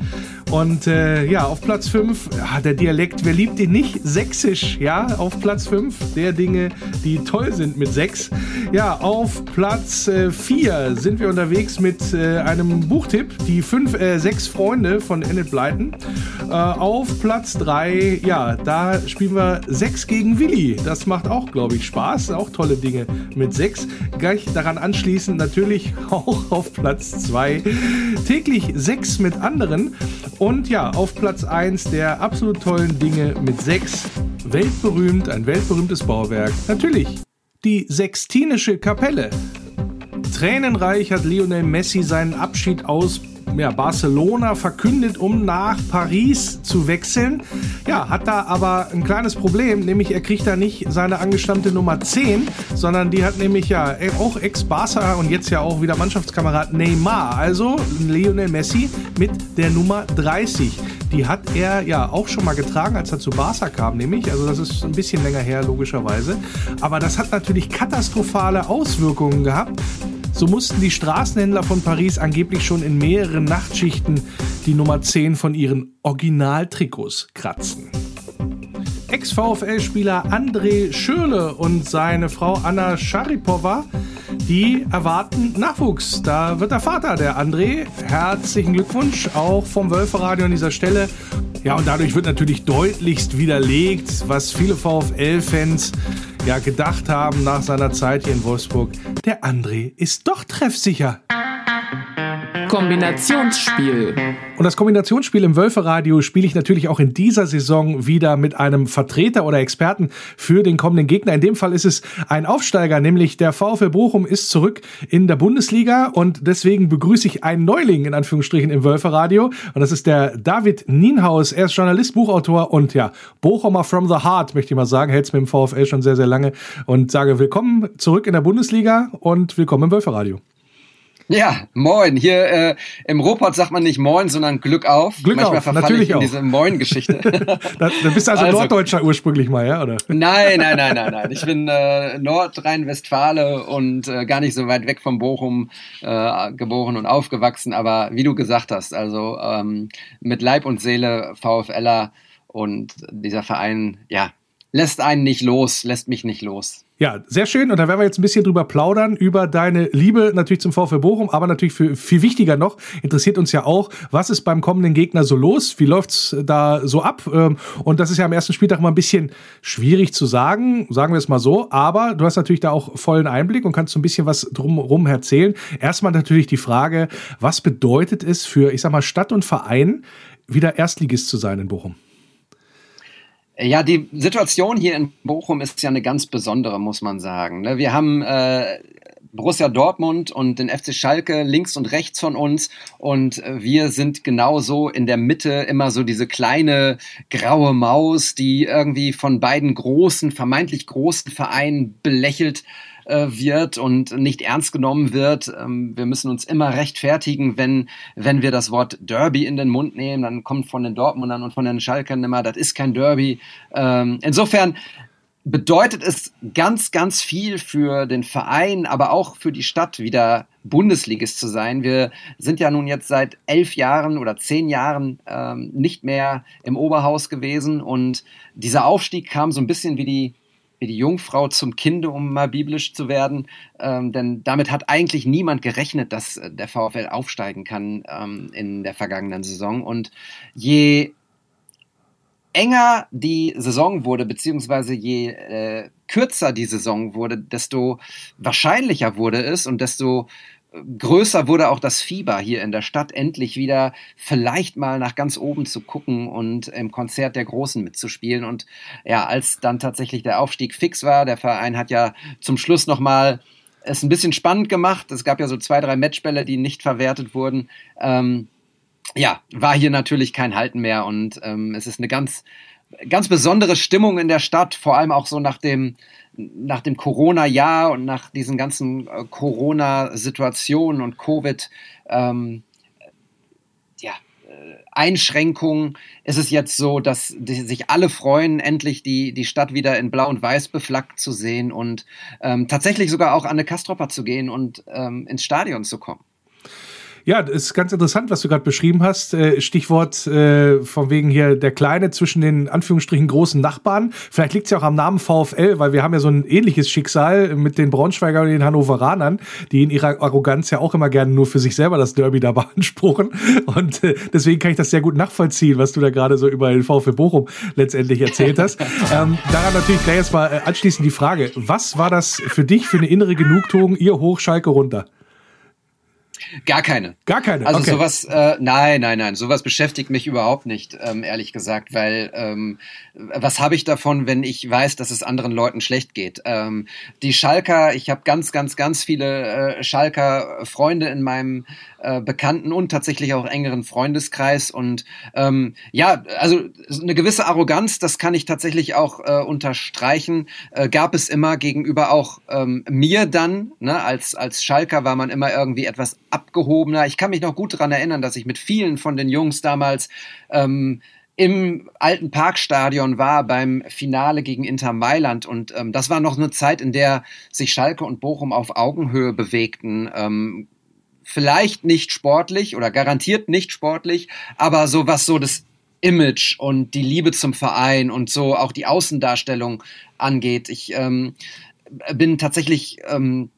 Und äh, ja, auf Platz 5, ja, der Dialekt, wer liebt ihn nicht? Sächsisch, ja, auf Platz 5 der Dinge, die toll sind mit 6. Ja, auf Platz 4 äh, sind wir unterwegs mit äh, einem Buchtipp, die 5, äh, 6 Freunde von Enid Blyton. Äh, auf Platz 3, ja, da spielen wir 6 gegen Willi. Das macht auch, glaube ich, Spaß. Auch tolle Dinge mit 6. Gleich daran anschließend natürlich (laughs) auch auf Platz 2 täglich 6 mit anderen. Und ja, auf Platz 1 der absolut tollen Dinge mit 6. Weltberühmt, ein weltberühmtes Bauwerk. Natürlich, die Sextinische Kapelle. Tränenreich hat Lionel Messi seinen Abschied aus ja, Barcelona verkündet, um nach Paris zu wechseln. Ja, hat da aber ein kleines Problem, nämlich er kriegt da nicht seine angestammte Nummer 10, sondern die hat nämlich ja auch Ex-Barca und jetzt ja auch wieder Mannschaftskamerad Neymar, also Lionel Messi mit der Nummer 30. Die hat er ja auch schon mal getragen, als er zu Barca kam, nämlich. Also das ist ein bisschen länger her, logischerweise. Aber das hat natürlich katastrophale Auswirkungen gehabt. So mussten die Straßenhändler von Paris angeblich schon in mehreren Nachtschichten die Nummer 10 von ihren Originaltrikots kratzen. Ex-VfL-Spieler André Schürle und seine Frau Anna Scharipova, die erwarten Nachwuchs. Da wird der Vater, der André. Herzlichen Glückwunsch auch vom Wölferadio an dieser Stelle. Ja, und dadurch wird natürlich deutlichst widerlegt, was viele VfL-Fans ja gedacht haben nach seiner Zeit hier in Wolfsburg. Der André ist doch treffsicher. Kombinationsspiel. Und das Kombinationsspiel im Wölferadio spiele ich natürlich auch in dieser Saison wieder mit einem Vertreter oder Experten für den kommenden Gegner. In dem Fall ist es ein Aufsteiger, nämlich der VfL Bochum ist zurück in der Bundesliga und deswegen begrüße ich einen Neuling in Anführungsstrichen im Wölferadio und das ist der David Nienhaus. Er ist Journalist, Buchautor und ja, Bochumer from the heart, möchte ich mal sagen, hält es mit dem VfL schon sehr, sehr lange und sage willkommen zurück in der Bundesliga und willkommen im Wölferadio. Ja, moin. Hier äh, im Ruhrpott sagt man nicht moin, sondern Glück auf. Glück Manchmal auf, verfalle natürlich ich in auch. diese Moin-Geschichte. (laughs) da, da bist du also, Also- Norddeutscher ursprünglich mal, ja? Oder? nein, nein, nein, nein, nein. Ich bin äh, Nordrhein-Westfale und äh, gar nicht so weit weg von Bochum äh, geboren und aufgewachsen. Aber wie du gesagt hast, also ähm, mit Leib und Seele VfLer und dieser Verein, ja, lässt einen nicht los, lässt mich nicht los. Ja, sehr schön. Und da werden wir jetzt ein bisschen drüber plaudern, über deine Liebe natürlich zum VfL Bochum, aber natürlich für, viel wichtiger noch, interessiert uns ja auch, was ist beim kommenden Gegner so los? Wie läuft's da so ab? Ähm, Und das ist ja am ersten Spieltag immer ein bisschen schwierig zu sagen, sagen wir es mal so. Aber du hast natürlich da auch vollen Einblick und kannst so ein bisschen was drumherum erzählen. Erstmal natürlich die Frage, was bedeutet es für, ich sag mal, Stadt und Verein, wieder Erstligist zu sein in Bochum? Ja, die Situation hier in Bochum ist ja eine ganz besondere, muss man sagen. ne? Wir haben äh, Borussia Dortmund und den FC Schalke links und rechts von uns und äh, wir sind genauso in der Mitte immer so diese kleine graue Maus, die irgendwie von beiden großen, vermeintlich großen Vereinen belächelt äh, wird und nicht ernst genommen wird. Ähm, wir müssen uns immer rechtfertigen, wenn, wenn wir das Wort Derby in den Mund nehmen, dann kommt von den Dortmundern und von den Schalkern immer, das ist kein Derby. Ähm, insofern bedeutet es ganz, ganz viel für den Verein, aber auch für die Stadt wieder Bundesligist zu sein. Wir sind ja nun jetzt seit elf Jahren oder zehn Jahren ähm, nicht mehr im Oberhaus gewesen und dieser Aufstieg kam so ein bisschen wie die wie die Jungfrau zum Kinde, um mal biblisch zu werden. Ähm, denn damit hat eigentlich niemand gerechnet, dass äh, der VfL aufsteigen kann ähm, in der vergangenen Saison. Und je enger die Saison wurde, beziehungsweise je äh, kürzer die Saison wurde, desto wahrscheinlicher wurde es und desto größer wurde auch das Fieber hier in der Stadt, endlich wieder vielleicht mal nach ganz oben zu gucken und im Konzert der Großen mitzuspielen. Und ja, als dann tatsächlich der Aufstieg fix war, der Verein hat ja zum Schluss nochmal es ein bisschen spannend gemacht. Es gab ja so zwei, drei Matchbälle, die nicht verwertet wurden. Ähm, ja, war hier natürlich kein Halten mehr und ähm, es ist eine ganz, ganz besondere Stimmung in der Stadt, vor allem auch so nach dem, nach dem Corona-Jahr und nach diesen ganzen äh, Corona-Situationen und Covid, ähm, ja, äh, Einschränkungen ist es jetzt so, dass sich alle freuen, endlich die, die Stadt wieder in Blau und Weiß beflaggt zu sehen und ähm, tatsächlich sogar auch an eine Kastropper zu gehen und ähm, ins Stadion zu kommen. Ja, das ist ganz interessant, was du gerade beschrieben hast. Äh, Stichwort äh, von wegen hier der Kleine zwischen den Anführungsstrichen großen Nachbarn. Vielleicht liegt es ja auch am Namen VfL, weil wir haben ja so ein ähnliches Schicksal mit den Braunschweigern und den Hannoveranern, die in ihrer Arroganz ja auch immer gerne nur für sich selber das Derby da (laughs) beanspruchen. Und äh, deswegen kann ich das sehr gut nachvollziehen, was du da gerade so über den VfL Bochum letztendlich erzählt hast. (laughs) ähm, daran natürlich gleich erstmal äh, anschließend die Frage, was war das für dich für eine innere Genugtuung, ihr hoch, Schalke runter? Gar keine. Gar keine. Also okay. sowas, äh, nein, nein, nein, sowas beschäftigt mich überhaupt nicht, ähm, ehrlich gesagt, weil ähm, was habe ich davon, wenn ich weiß, dass es anderen Leuten schlecht geht? Ähm, die Schalker, ich habe ganz, ganz, ganz viele äh, Schalker Freunde in meinem äh, bekannten und tatsächlich auch engeren Freundeskreis und ähm, ja, also eine gewisse Arroganz, das kann ich tatsächlich auch äh, unterstreichen, äh, gab es immer gegenüber auch ähm, mir dann, ne, als, als Schalker war man immer irgendwie etwas abgehobener. Ich kann mich noch gut daran erinnern, dass ich mit vielen von den Jungs damals ähm, im alten Parkstadion war beim Finale gegen Inter Mailand und ähm, das war noch eine Zeit, in der sich Schalke und Bochum auf Augenhöhe bewegten. Ähm, vielleicht nicht sportlich oder garantiert nicht sportlich, aber so was so das Image und die Liebe zum Verein und so auch die Außendarstellung angeht. Ich ähm, bin tatsächlich ähm,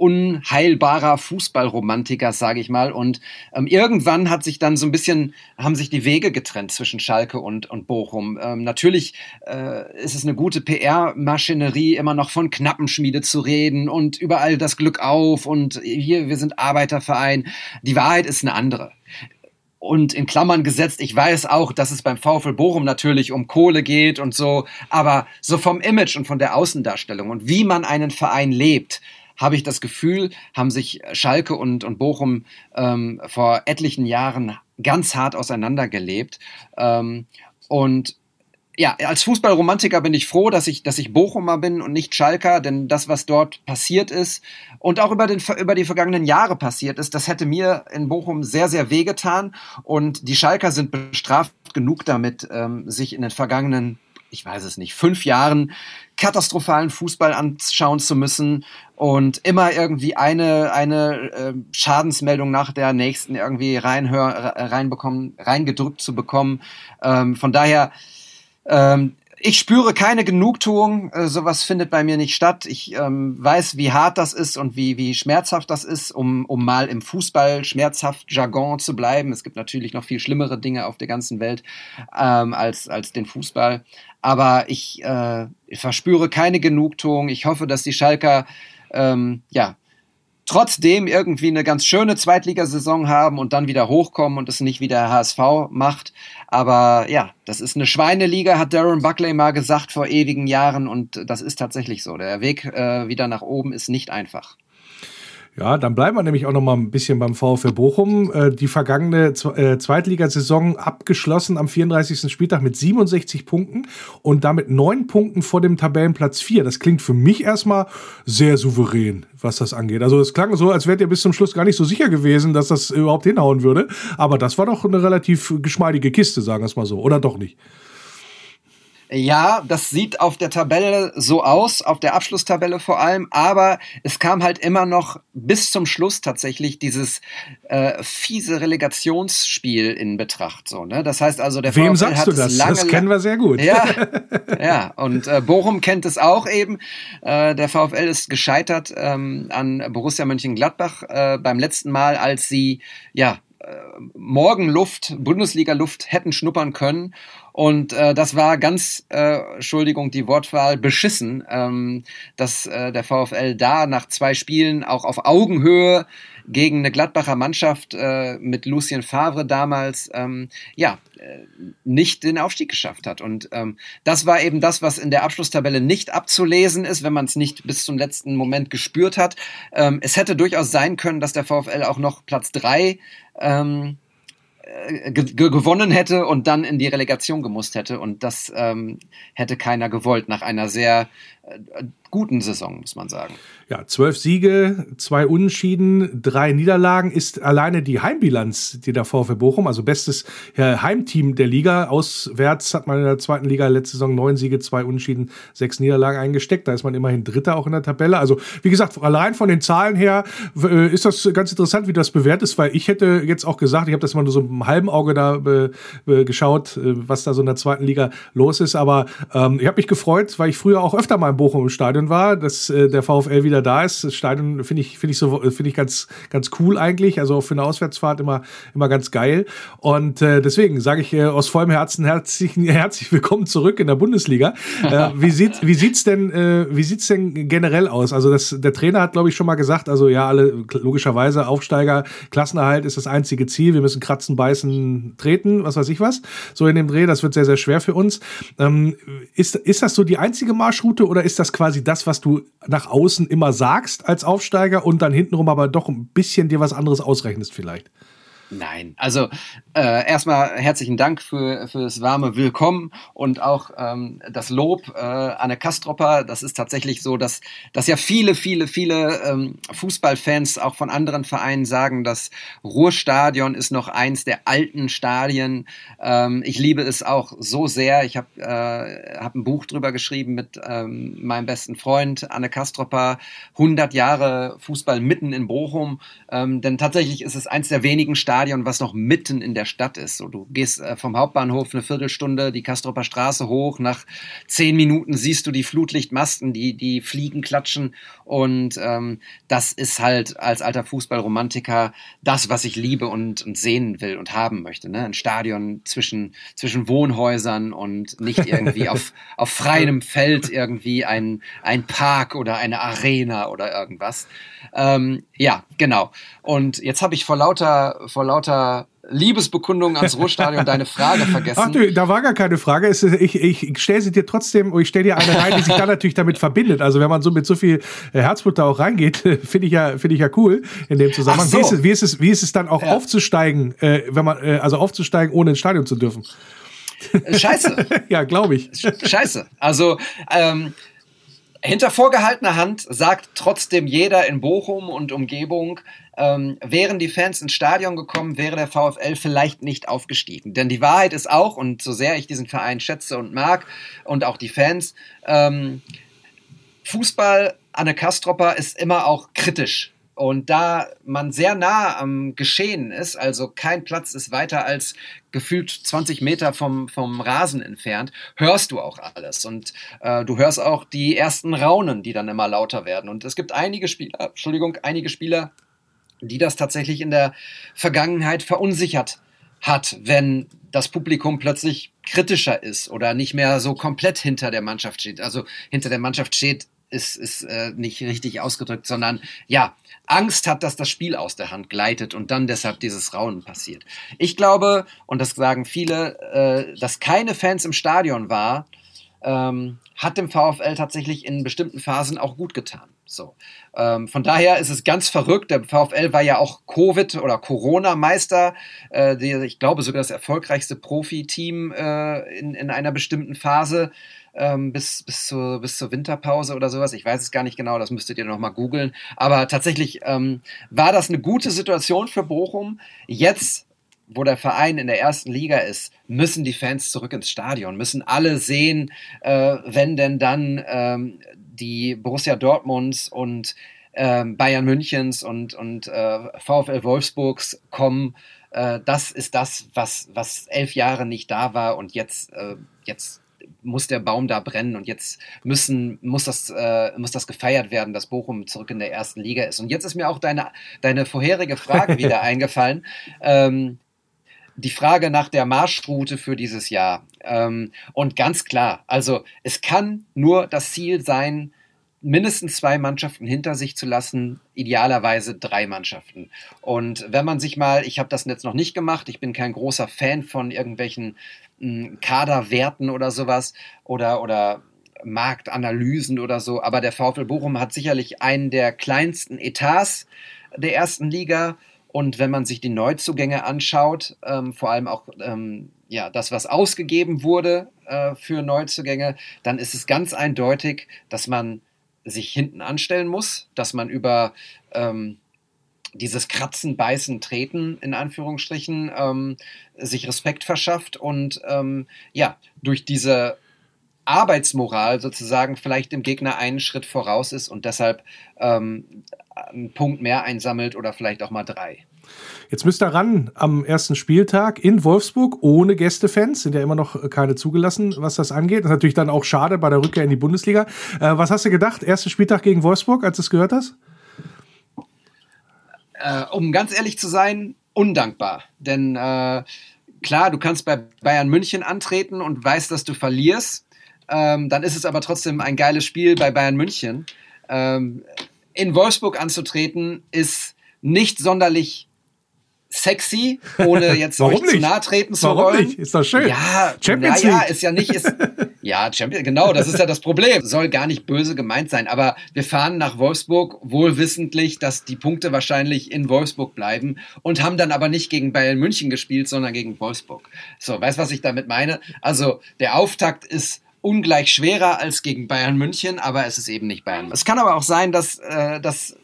unheilbarer Fußballromantiker, sage ich mal. Und ähm, irgendwann hat sich dann so ein bisschen, haben sich die Wege getrennt zwischen Schalke und, und Bochum. Ähm, natürlich äh, ist es eine gute PR-Maschinerie, immer noch von Knappenschmiede zu reden und überall das Glück auf und hier, wir sind Arbeiterverein. Die Wahrheit ist eine andere und in Klammern gesetzt, ich weiß auch, dass es beim VfL Bochum natürlich um Kohle geht und so, aber so vom Image und von der Außendarstellung und wie man einen Verein lebt, habe ich das Gefühl, haben sich Schalke und, und Bochum ähm, vor etlichen Jahren ganz hart auseinandergelebt. Ähm, und ja, als Fußballromantiker bin ich froh, dass ich, dass ich Bochumer bin und nicht Schalker, denn das, was dort passiert ist und auch über, den, über die vergangenen Jahre passiert ist, das hätte mir in Bochum sehr, sehr wehgetan. Und die Schalker sind bestraft genug damit, ähm, sich in den vergangenen, ich weiß es nicht, fünf Jahren katastrophalen Fußball anschauen zu müssen und immer irgendwie eine, eine äh, Schadensmeldung nach der nächsten irgendwie reinhör, reinbekommen, reingedrückt zu bekommen. Ähm, von daher, ähm, ich spüre keine Genugtuung, äh, sowas findet bei mir nicht statt. Ich ähm, weiß, wie hart das ist und wie, wie schmerzhaft das ist, um, um mal im Fußball schmerzhaft Jargon zu bleiben. Es gibt natürlich noch viel schlimmere Dinge auf der ganzen Welt ähm, als, als den Fußball. Aber ich, äh, ich verspüre keine Genugtuung. Ich hoffe, dass die Schalker ähm, ja, trotzdem irgendwie eine ganz schöne Zweitligasaison haben und dann wieder hochkommen und es nicht wie der HSV macht. Aber ja, das ist eine Schweineliga, hat Darren Buckley mal gesagt vor ewigen Jahren und das ist tatsächlich so. Der Weg äh, wieder nach oben ist nicht einfach. Ja, dann bleiben wir nämlich auch noch mal ein bisschen beim VfL Bochum. Äh, die vergangene äh, Zweitligasaison abgeschlossen am 34. Spieltag mit 67 Punkten und damit neun Punkten vor dem Tabellenplatz 4. Das klingt für mich erstmal sehr souverän, was das angeht. Also es klang so, als wärt ihr bis zum Schluss gar nicht so sicher gewesen, dass das überhaupt hinhauen würde. Aber das war doch eine relativ geschmeidige Kiste, sagen wir es mal so. Oder doch nicht? Ja, das sieht auf der Tabelle so aus, auf der Abschlusstabelle vor allem, aber es kam halt immer noch bis zum Schluss tatsächlich dieses äh, fiese Relegationsspiel in Betracht. So, ne? Das heißt also, der Wem VfL sagst hat du das? Lange, das kennen wir sehr gut. Ja, (laughs) ja. und äh, Bochum kennt es auch eben. Äh, der VfL ist gescheitert ähm, an Borussia Mönchengladbach äh, beim letzten Mal, als sie ja äh, Morgenluft, Bundesliga-Luft hätten schnuppern können. Und äh, das war ganz, äh, Entschuldigung, die Wortwahl, beschissen, ähm, dass äh, der VfL da nach zwei Spielen auch auf Augenhöhe gegen eine Gladbacher Mannschaft äh, mit Lucien Favre damals ähm, ja äh, nicht den Aufstieg geschafft hat. Und ähm, das war eben das, was in der Abschlusstabelle nicht abzulesen ist, wenn man es nicht bis zum letzten Moment gespürt hat. Ähm, es hätte durchaus sein können, dass der VfL auch noch Platz drei ähm, äh, gewonnen hätte und dann in die Relegation gemusst hätte. Und das ähm, hätte keiner gewollt nach einer sehr äh, guten Saison, muss man sagen. Ja, zwölf Siege, zwei Unentschieden, drei Niederlagen ist alleine die Heimbilanz, die der VfB Bochum, also bestes Heimteam der Liga. Auswärts hat man in der zweiten Liga letzte Saison neun Siege, zwei Unentschieden, sechs Niederlagen eingesteckt. Da ist man immerhin Dritter auch in der Tabelle. Also, wie gesagt, allein von den Zahlen her äh, ist das ganz interessant, wie das bewertet ist, weil ich hätte jetzt auch gesagt, ich habe das mal nur so mit einem halben Auge da be, geschaut, äh, was da so in der zweiten Liga los ist. Aber ähm, ich habe mich gefreut, weil ich früher auch öfter mal in Bochum im Stadion war, dass äh, der VfL wieder da ist. Das Stadion finde ich, finde ich so, finde ich ganz, ganz cool eigentlich. Also für eine Auswärtsfahrt immer, immer ganz geil. Und äh, deswegen sage ich äh, aus vollem Herzen herzlich, (laughs) herzlich willkommen zurück in der Bundesliga. äh, wie sieht, wie sieht's denn, äh, wie sieht's denn generell aus? Also das, der Trainer hat, glaube ich, schon mal gesagt, also ja, alle logischerweise Aufsteiger, Klassenerhalt ist das einzige Ziel. Wir müssen kratzen, beißen, treten, was weiß ich was. So in dem Dreh, das wird sehr, sehr schwer für uns. Ähm, ist, ist das so die einzige Marschroute oder ist das quasi das, was du nach außen immer sagst als Aufsteiger und dann hintenrum aber doch ein bisschen dir was anderes ausrechnest vielleicht? Nein, also äh, erstmal herzlichen Dank für, das warme Willkommen und auch ähm, das Lob äh, Anne Kastropper. Das ist tatsächlich so, dass, dass ja viele, viele, viele ähm, Fußballfans auch von anderen Vereinen sagen, das Ruhrstadion ist noch eins der alten Stadien. Ähm, ich liebe es auch so sehr. Ich habe äh, hab ein Buch drüber geschrieben mit ähm, meinem besten Freund Anne Kastropper, 100 Jahre Fußball mitten in Bochum. Ähm, denn tatsächlich ist es eins der wenigen Stadien, Stadion, was noch mitten in der Stadt ist. So, du gehst äh, vom Hauptbahnhof eine Viertelstunde die Kastropper Straße hoch. Nach zehn Minuten siehst du die Flutlichtmasten, die, die Fliegen klatschen. Und ähm, das ist halt als alter Fußballromantiker das, was ich liebe und, und sehen will und haben möchte. Ne? Ein Stadion zwischen, zwischen Wohnhäusern und nicht irgendwie auf, (laughs) auf freiem Feld irgendwie ein, ein Park oder eine Arena oder irgendwas. Ähm, ja, genau. Und jetzt habe ich vor lauter, vor lauter Liebesbekundung ans Ruhrstadion deine Frage (laughs) vergessen. Ach du, da war gar keine Frage. Ich ich stelle sie dir trotzdem, ich stelle dir eine rein, die sich dann natürlich damit verbindet. Also wenn man so mit so viel äh, Herzblut da auch reingeht, (laughs) finde ich ja, finde ich ja cool in dem Zusammenhang. So. Wie, ist es, wie, ist es, wie ist es dann auch ja. aufzusteigen, äh, wenn man, äh, also aufzusteigen, ohne ins Stadion zu dürfen? Scheiße. (laughs) ja, glaube ich. Scheiße. Also, ähm, hinter vorgehaltener Hand sagt trotzdem jeder in Bochum und Umgebung, ähm, wären die Fans ins Stadion gekommen, wäre der VfL vielleicht nicht aufgestiegen. Denn die Wahrheit ist auch, und so sehr ich diesen Verein schätze und mag und auch die Fans, ähm, Fußball an der Kastropper ist immer auch kritisch. Und da man sehr nah am Geschehen ist, also kein Platz ist weiter als gefühlt 20 Meter vom, vom Rasen entfernt, hörst du auch alles. Und äh, du hörst auch die ersten Raunen, die dann immer lauter werden. Und es gibt einige Spieler, Entschuldigung, einige Spieler, die das tatsächlich in der Vergangenheit verunsichert hat, wenn das Publikum plötzlich kritischer ist oder nicht mehr so komplett hinter der Mannschaft steht. Also hinter der Mannschaft steht ist, ist äh, nicht richtig ausgedrückt, sondern ja, Angst hat, dass das Spiel aus der Hand gleitet und dann deshalb dieses Raunen passiert. Ich glaube, und das sagen viele, äh, dass keine Fans im Stadion war, ähm, hat dem VfL tatsächlich in bestimmten Phasen auch gut getan. So. Ähm, von daher ist es ganz verrückt. Der VfL war ja auch Covid- oder Corona-Meister. Äh, ich glaube sogar das erfolgreichste Profiteam äh, in, in einer bestimmten Phase ähm, bis, bis, zur, bis zur Winterpause oder sowas. Ich weiß es gar nicht genau, das müsstet ihr nochmal googeln. Aber tatsächlich ähm, war das eine gute Situation für Bochum. Jetzt wo der Verein in der ersten Liga ist, müssen die Fans zurück ins Stadion, müssen alle sehen, äh, wenn denn dann ähm, die Borussia Dortmunds und äh, Bayern Münchens und, und äh, VfL Wolfsburgs kommen. Äh, das ist das, was, was elf Jahre nicht da war und jetzt, äh, jetzt muss der Baum da brennen und jetzt müssen, muss, das, äh, muss das gefeiert werden, dass Bochum zurück in der ersten Liga ist. Und jetzt ist mir auch deine, deine vorherige Frage (laughs) wieder eingefallen. Ähm, die Frage nach der Marschroute für dieses Jahr. Ähm, und ganz klar, also es kann nur das Ziel sein, mindestens zwei Mannschaften hinter sich zu lassen, idealerweise drei Mannschaften. Und wenn man sich mal, ich habe das jetzt noch nicht gemacht, ich bin kein großer Fan von irgendwelchen mh, hm, Kaderwerten oder sowas oder, oder Marktanalysen oder so, aber der VfL Bochum hat sicherlich einen der kleinsten Etats der ersten Liga. Und wenn man sich die Neuzugänge anschaut, ähm, vor allem auch ähm, ja, das, was ausgegeben wurde äh, für Neuzugänge, dann ist es ganz eindeutig, dass man sich hinten anstellen muss, dass man über ähm, dieses Kratzen, Beißen, Treten in Anführungsstrichen ähm, sich Respekt verschafft und ähm, ja, durch diese Arbeitsmoral sozusagen vielleicht dem Gegner einen Schritt voraus ist und deshalb ähm, einen Punkt mehr einsammelt oder vielleicht auch mal drei. Jetzt müsst ihr ran am ersten Spieltag in Wolfsburg ohne Gästefans, sind ja immer noch keine zugelassen, was das angeht. Das ist natürlich dann auch schade bei der Rückkehr in die Bundesliga. Äh, was hast du gedacht, erster Spieltag gegen Wolfsburg, als du es gehört hast? Äh, um ganz ehrlich zu sein, undankbar. Denn äh, klar, du kannst bei Bayern München antreten und weißt, dass du verlierst. Ähm, dann ist es aber trotzdem ein geiles Spiel bei Bayern München. Ähm, in Wolfsburg anzutreten ist nicht sonderlich sexy, ohne (laughs) jetzt euch zu nahe treten zu Warum wollen. Nicht? Ist doch schön. Ja, Champions naja, League. ist ja nicht, ist, (laughs) ja, Champions, genau, das ist ja das Problem. Soll gar nicht böse gemeint sein, aber wir fahren nach Wolfsburg wohl wissentlich, dass die Punkte wahrscheinlich in Wolfsburg bleiben und haben dann aber nicht gegen Bayern München gespielt, sondern gegen Wolfsburg. So, weißt was ich damit meine? Also, der Auftakt ist ungleich schwerer als gegen Bayern München, aber es ist eben nicht Bayern. Es kann aber auch sein, dass, äh, dass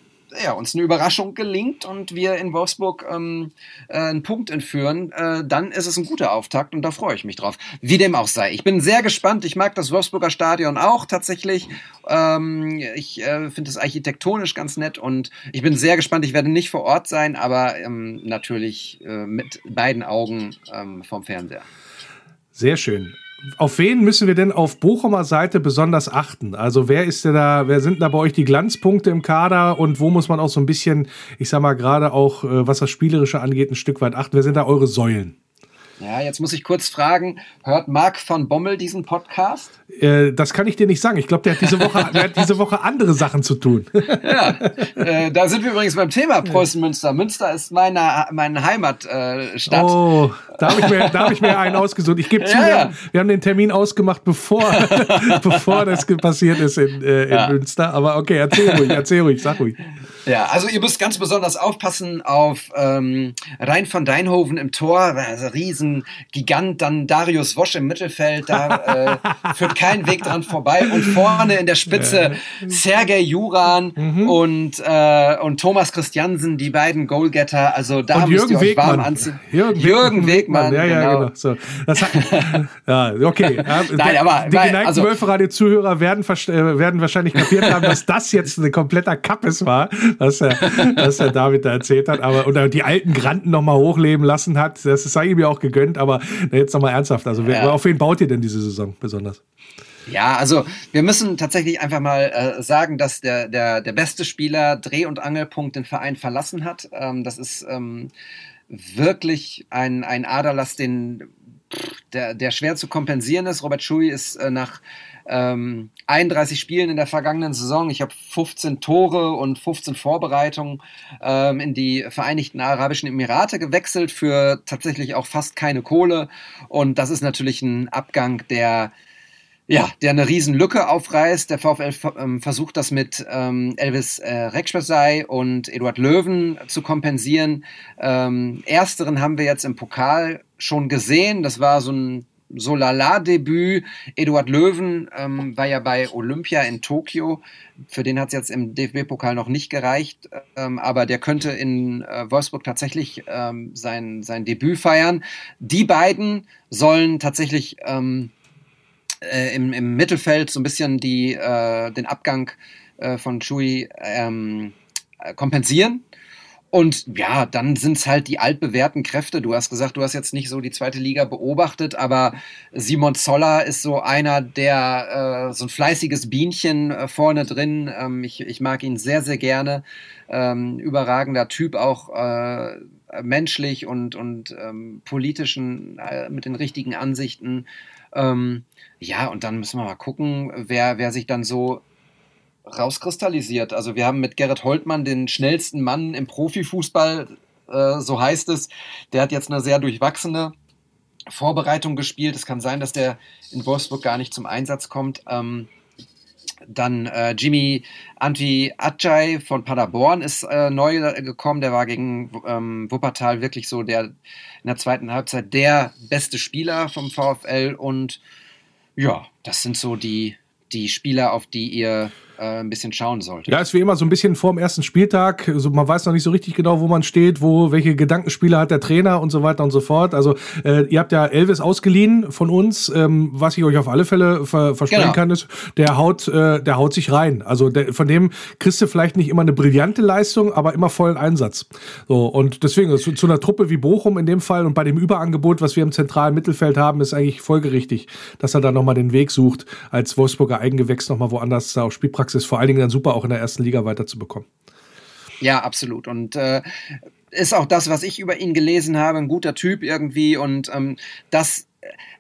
ja, uns eine Überraschung gelingt und wir in Wolfsburg ähm, äh, einen Punkt entführen, äh, dann ist es ein guter Auftakt und da freue ich mich drauf. Wie dem auch sei. Ich bin sehr gespannt. Ich mag das Wolfsburger Stadion auch tatsächlich. Ähm, ich äh, finde es architektonisch ganz nett und ich bin sehr gespannt. Ich werde nicht vor Ort sein, aber ähm, natürlich äh, mit beiden Augen ähm, vom Fernseher. Sehr schön auf wen müssen wir denn auf Bochumer Seite besonders achten? Also wer ist denn da, wer sind da bei euch die Glanzpunkte im Kader und wo muss man auch so ein bisschen, ich sag mal gerade auch, äh, was das Spielerische angeht, ein Stück weit achten? Wer sind da eure Säulen? Ja, jetzt muss ich kurz fragen, hört Marc von Bommel diesen Podcast? Äh, das kann ich dir nicht sagen. Ich glaube, der hat diese Woche, der hat diese Woche andere Sachen zu tun. (laughs) ja, äh, da sind wir übrigens beim Thema Preußen-Münster. Münster ist meine, meine Heimatstadt. oh, da habe ich, mir, da hab ich mir einen ausgesucht. Ich gebe zu, ja, ja. Wir, haben, den Termin ausgemacht, bevor, (laughs) bevor das passiert ist in, äh, in ja. Münster. Aber okay, erzähl ruhig, erzähl ruhig, sag ruhig. Ja, also ihr müsst ganz besonders aufpassen auf ähm, Rhein von Deinhoven im Tor, also riesen Gigant, dann Darius Wosch im Mittelfeld, da äh, (laughs) führt kein Weg dran vorbei und vorne in der Spitze Sergej Juran mhm. und, äh, und Thomas Christiansen, die beiden Goalgetter, also da und müsst Jürgen ihr euch Wegmann. warm anziehen. Jürgen, Jürgen Wegmann, ja, ja, genau. genau. So. Das (laughs) ja, okay. Nein, aber, die geneigten also, Wölferadio-Zuhörer werden, äh, werden wahrscheinlich kapiert haben, dass das jetzt ein kompletter Kappes war was der, was der David da erzählt hat. Aber und die alten Granten nochmal hochleben lassen hat, das sei ihm ja auch gegönnt. Aber jetzt nochmal ernsthaft. Also, wer, auf wen baut ihr denn diese Saison besonders? Ja, also wir müssen tatsächlich einfach mal äh, sagen, dass der, der, der beste Spieler Dreh- und Angelpunkt den Verein verlassen hat. Ähm, das ist ähm, wirklich ein, ein Aderlass, den der, der schwer zu kompensieren ist. Robert Schui ist äh, nach ähm, 31 Spielen in der vergangenen Saison. Ich habe 15 Tore und 15 Vorbereitungen ähm, in die Vereinigten Arabischen Emirate gewechselt für tatsächlich auch fast keine Kohle. Und das ist natürlich ein Abgang, der ja, der eine riesen Lücke aufreißt. Der VfL ähm, versucht das mit ähm, Elvis äh, Rekschbesei und Eduard Löwen zu kompensieren. Ähm, ersteren haben wir jetzt im Pokal schon gesehen. Das war so ein so Lala-Debüt. Eduard Löwen ähm, war ja bei Olympia in Tokio. Für den hat es jetzt im DFB-Pokal noch nicht gereicht, ähm, aber der könnte in äh, Wolfsburg tatsächlich ähm, sein, sein Debüt feiern. Die beiden sollen tatsächlich ähm, äh, im, im Mittelfeld so ein bisschen die, äh, den Abgang äh, von Chui ähm, kompensieren. Und ja, dann sind es halt die altbewährten Kräfte. Du hast gesagt, du hast jetzt nicht so die zweite Liga beobachtet, aber Simon Zoller ist so einer, der äh, so ein fleißiges Bienchen äh, vorne drin. Ähm, ich, ich mag ihn sehr, sehr gerne. Ähm, überragender Typ, auch äh, menschlich und, und ähm, politischen, äh, mit den richtigen Ansichten. Ähm, ja, und dann müssen wir mal gucken, wer, wer sich dann so rauskristallisiert. Also wir haben mit Gerrit Holtmann den schnellsten Mann im Profifußball, äh, so heißt es. Der hat jetzt eine sehr durchwachsene Vorbereitung gespielt. Es kann sein, dass der in Wolfsburg gar nicht zum Einsatz kommt. Ähm, dann äh, Jimmy Anti Ajay von Paderborn ist äh, neu gekommen. Der war gegen ähm, Wuppertal wirklich so der in der zweiten Halbzeit der beste Spieler vom VfL. Und ja, das sind so die, die Spieler, auf die ihr äh, ein bisschen schauen sollte. Ja, ist wie immer so ein bisschen vor dem ersten Spieltag. Also man weiß noch nicht so richtig genau, wo man steht, wo welche Gedankenspiele hat der Trainer und so weiter und so fort. Also äh, ihr habt ja Elvis ausgeliehen von uns. Ähm, was ich euch auf alle Fälle ver versprechen genau. kann, ist, der haut, äh, der haut sich rein. Also der, von dem kriegst du vielleicht nicht immer eine brillante Leistung, aber immer vollen Einsatz. So und deswegen zu, zu einer Truppe wie Bochum in dem Fall und bei dem Überangebot, was wir im zentralen Mittelfeld haben, ist eigentlich folgerichtig, dass er da nochmal den Weg sucht, als Wolfsburger Eigengewächs nochmal woanders da auf Spielpraxis Praxis vor allen Dingen dann super, auch in der ersten Liga weiterzubekommen. Ja, absolut. Und äh, ist auch das, was ich über ihn gelesen habe, ein guter Typ irgendwie. Und ähm, das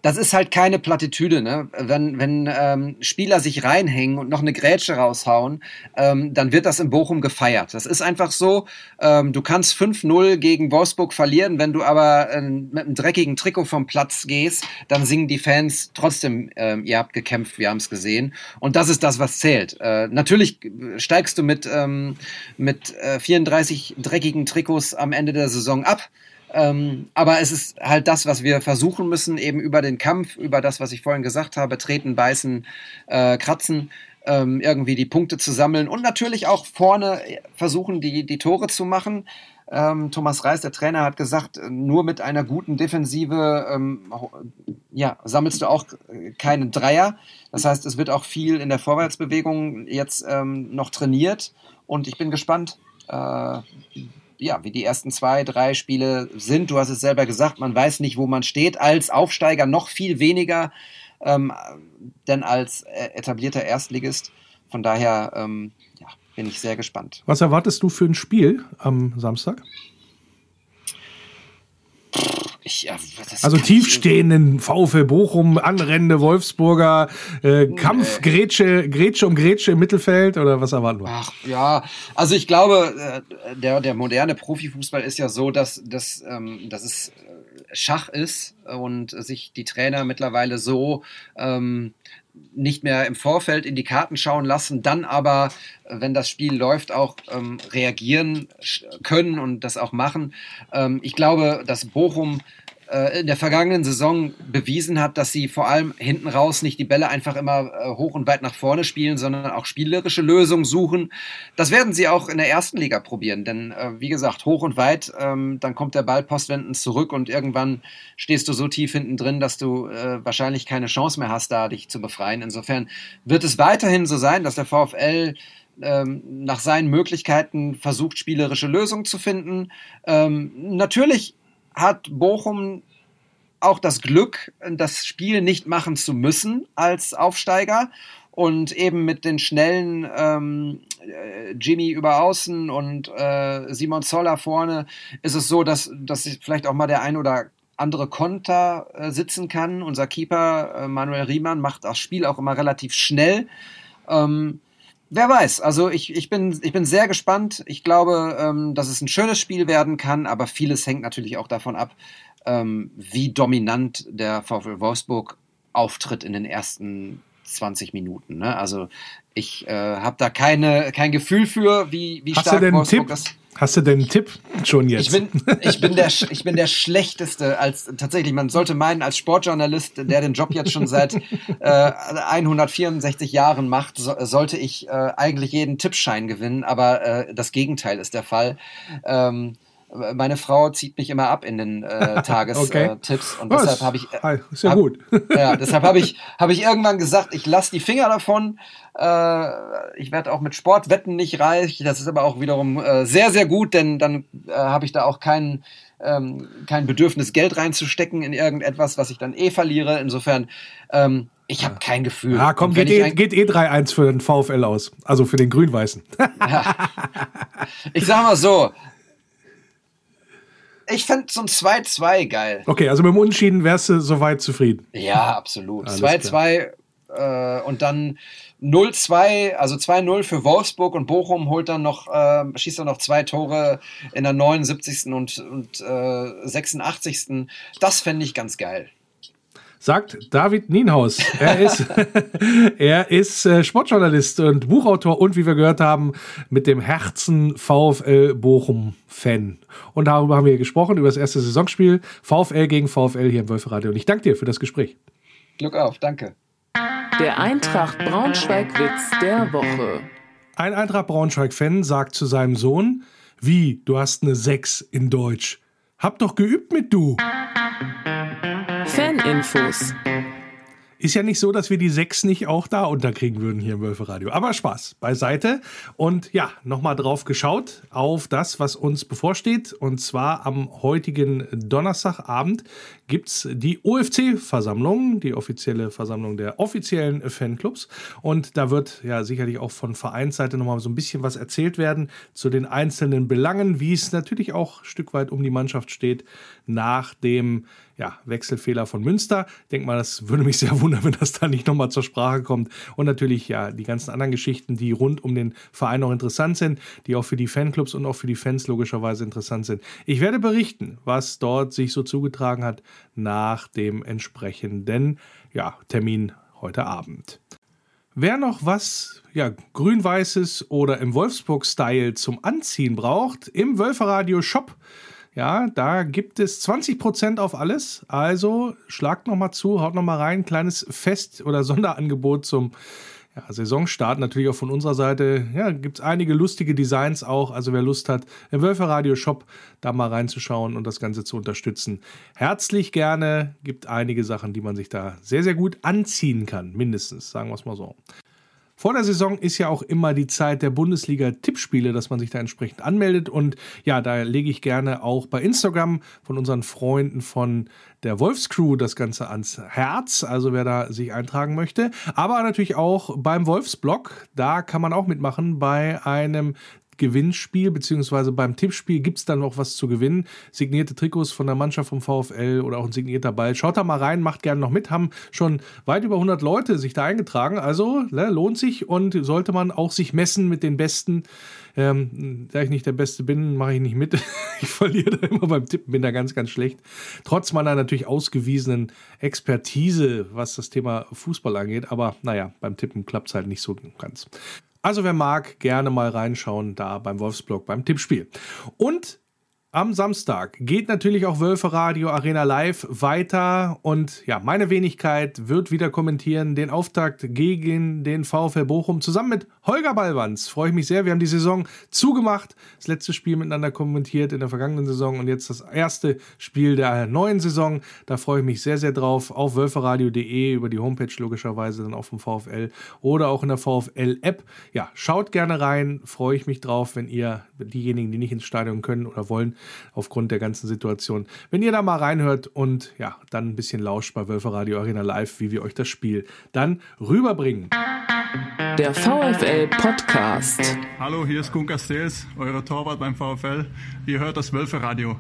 das ist halt keine Plattitüde, ne? Wenn, wenn ähm, Spieler sich reinhängen und noch eine Grätsche raushauen, ähm, dann wird das in Bochum gefeiert. Das ist einfach so. Ähm, du kannst 5-0 gegen Wolfsburg verlieren, wenn du aber äh, mit einem dreckigen Trikot vom Platz gehst, dann singen die Fans trotzdem, äh, ihr habt gekämpft, wir haben es gesehen. Und das ist das, was zählt. Äh, natürlich steigst du mit, ähm, mit äh, 34 dreckigen Trikots am Ende der Saison ab. Ähm, aber es ist halt das, was wir versuchen müssen, eben über den Kampf, über das, was ich vorhin gesagt habe, treten, beißen, äh, kratzen, ähm, irgendwie die Punkte zu sammeln und natürlich auch vorne versuchen, die, die Tore zu machen. Ähm, Thomas Reis, der Trainer, hat gesagt, nur mit einer guten Defensive ähm, ja, sammelst du auch keinen Dreier. Das heißt, es wird auch viel in der Vorwärtsbewegung jetzt ähm, noch trainiert und ich bin gespannt, äh, ja, wie die ersten zwei, drei Spiele sind. Du hast es selber gesagt, man weiß nicht, wo man steht. Als Aufsteiger noch viel weniger ähm, denn als äh, etablierter Erstligist. Von daher ähm, ja, bin ich sehr gespannt. Was erwartest du für ein Spiel am Samstag? Ich, ja, also tiefstehenden VfL Bochum, anrennende Wolfsburger, äh, Kampf, nee. Grätsche, Grätsche um Grätsche im Mittelfeld oder was erwarten wir? Ach ja, also ich glaube, äh, der, der moderne Profifußball ist ja so, dass, dass, ähm, dass es äh, Schach ist und sich die Trainer mittlerweile so ähm, nicht mehr im Vorfeld in die Karten schauen lassen, dann aber, wenn das Spiel läuft, auch ähm, reagieren können und das auch machen. Ähm, ich glaube, dass Bochum äh, in der vergangenen Saison bewiesen hat, dass sie vor allem hinten raus nicht die Bälle einfach immer äh, hoch und weit nach vorne spielen, sondern auch spielerische Lösungen suchen. Das werden sie auch in der ersten Liga probieren, denn äh, wie gesagt, hoch und weit, ähm, dann kommt der Ball postwendend zurück und irgendwann stehst du so tief hinten drin, dass du äh, wahrscheinlich keine Chance mehr hast, da dich zu befreien. Insofern wird es weiterhin so sein, dass der VfL ähm, nach seinen Möglichkeiten versucht, spielerische Lösungen zu finden. Ähm, natürlich hat Bochum auch das Glück, das Spiel nicht machen zu müssen als Aufsteiger und eben mit den schnellen ähm, äh, Jimmy über außen und äh, Simon Zoller vorne ist es so, dass, dass vielleicht auch mal der ein oder andere Konter äh, sitzen kann. Unser Keeper äh, Manuel Riemann macht das Spiel auch immer relativ schnell. Ähm, Wer weiß, also ich, ich, bin, ich bin sehr gespannt. Ich glaube, ähm, dass es ein schönes Spiel werden kann, aber vieles hängt natürlich auch davon ab, ähm, wie dominant der VfL Wolfsburg auftritt in den ersten 20 Minuten. Ne? Also ich äh, habe da keine, kein Gefühl für, wie, wie stark Wolfsburg Tipp? ist. Hast du denn einen Tipp schon jetzt? Ich bin, ich bin, der, ich bin der Schlechteste als tatsächlich, man sollte meinen, als Sportjournalist, der den Job jetzt schon seit äh, 164 Jahren macht, so, sollte ich äh, eigentlich jeden Tippschein gewinnen, aber äh, das Gegenteil ist der Fall. Ähm, meine Frau zieht mich immer ab in den äh, (laughs) Tagestipps okay. äh, und deshalb habe ich äh, ist ja hab, gut. (laughs) ja, deshalb habe ich (laughs) habe ich irgendwann gesagt, ich lasse die Finger davon. Äh, ich werde auch mit Sportwetten nicht reich. Das ist aber auch wiederum äh, sehr sehr gut, denn dann äh, habe ich da auch keinen ähm, kein Bedürfnis Geld reinzustecken in irgendetwas, was ich dann eh verliere. Insofern ähm, ich habe kein Gefühl. Ja, komm, geht, eh, geht eh 3-1 für den VfL aus. Also für den Grün-Weißen. ja. Ich sag mal so, ich fände so ein 2-2 geil. Okay, also mit dem Unentschieden wärst du soweit zufrieden. Ja, absolut. 2-2 äh, und dann 0-2, also 2-0 für Wolfsburg und Bochum holt dann noch, äh, schießt dann noch zwei Tore in der 79. und, und äh, 86. Das fände ich ganz geil sagt David Nienhaus. Er ist, (laughs) er ist äh, Sportjournalist und Buchautor und wie wir gehört haben, mit dem Herzen VfL Bochum-Fan. Und darüber haben wir gesprochen, über das erste Saisonspiel VfL gegen VfL hier im Wölferadio. Und ich danke dir für das Gespräch. Glück auf, danke. Der Eintracht Braunschweig-Witz der Woche. Ein Eintracht Braunschweig-Fan sagt zu seinem Sohn, wie, du hast eine 6 in Deutsch. Hab doch geübt mit du. Faninfos. Ist ja nicht so, dass wir die sechs nicht auch da unterkriegen würden hier im Wölferadio. Aber Spaß beiseite. Und ja, nochmal drauf geschaut auf das, was uns bevorsteht. Und zwar am heutigen Donnerstagabend gibt es die OFC-Versammlung, die offizielle Versammlung der offiziellen Fanclubs. Und da wird ja sicherlich auch von Vereinsseite nochmal so ein bisschen was erzählt werden zu den einzelnen Belangen, wie es natürlich auch ein Stück weit um die Mannschaft steht nach dem ja, Wechselfehler von Münster. Ich denke mal, das würde mich sehr wundern, wenn das da nicht nochmal zur Sprache kommt. Und natürlich ja die ganzen anderen Geschichten, die rund um den Verein auch interessant sind, die auch für die Fanclubs und auch für die Fans logischerweise interessant sind. Ich werde berichten, was dort sich so zugetragen hat nach dem entsprechenden ja, Termin heute Abend. Wer noch was ja, grün-weißes oder im Wolfsburg-Style zum Anziehen braucht, im Wölferadio Shop ja, da gibt es 20% auf alles. Also schlagt nochmal zu, haut nochmal rein. Kleines Fest- oder (laughs) Sonderangebot zum ja, Saisonstart natürlich auch von unserer Seite. Ja, gibt es einige lustige Designs auch. Also wer Lust hat, im Wölfer Radio Shop da mal reinzuschauen und das Ganze zu unterstützen. Herzlich gerne. Gibt einige Sachen, die man sich da sehr, sehr gut anziehen kann. Mindestens, sagen wir es mal so. Vor der Saison ist ja auch immer die Zeit der Bundesliga-Tippspiele, dass man sich da entsprechend anmeldet. Und ja, da lege ich gerne auch bei Instagram von unseren Freunden von der Wolfscrew das Ganze ans Herz. Also wer da sich eintragen möchte. Aber natürlich auch beim Wolfsblog. Da kann man auch mitmachen bei einem Gewinnspiel, beziehungsweise beim Tippspiel gibt es dann noch was zu gewinnen. Signierte Trikots von der Mannschaft vom VfL oder auch ein signierter Ball. Schaut da mal rein, macht gerne noch mit. Haben schon weit über 100 Leute sich da eingetragen. Also ne, lohnt sich und sollte man auch sich messen mit den Besten. Ähm, da ich nicht der Beste bin, mache ich nicht mit. (laughs) ich verliere da immer beim Tippen, bin da ganz, ganz schlecht. Trotz meiner natürlich ausgewiesenen Expertise, was das Thema Fußball angeht. Aber naja, beim Tippen klappt es halt nicht so ganz. Also wer mag, gerne mal reinschauen da beim Wolfsblog beim Tippspiel. Und am Samstag geht natürlich auch Wölfe Radio Arena Live weiter und ja, meine Wenigkeit wird wieder kommentieren den Auftakt gegen den VfL Bochum zusammen mit Holger Ballwanz. Freue ich mich sehr. Wir haben die Saison zugemacht, das letzte Spiel miteinander kommentiert in der vergangenen Saison und jetzt das erste Spiel der neuen Saison. Da freue ich mich sehr, sehr drauf. Auf wölferadio.de über die Homepage logischerweise dann auch vom VfL oder auch in der VfL App. Ja, schaut gerne rein. Freue ich mich drauf, wenn ihr diejenigen, die nicht ins Stadion können oder wollen, aufgrund der ganzen Situation. Wenn ihr da mal reinhört und ja, dann ein bisschen lauscht bei Wölfe Radio Arena Live, wie wir euch das Spiel dann rüberbringen. Der VfL Podcast. Hallo, hier ist Kun Castells, euer Torwart beim VfL. Ihr hört das Wölfe Radio.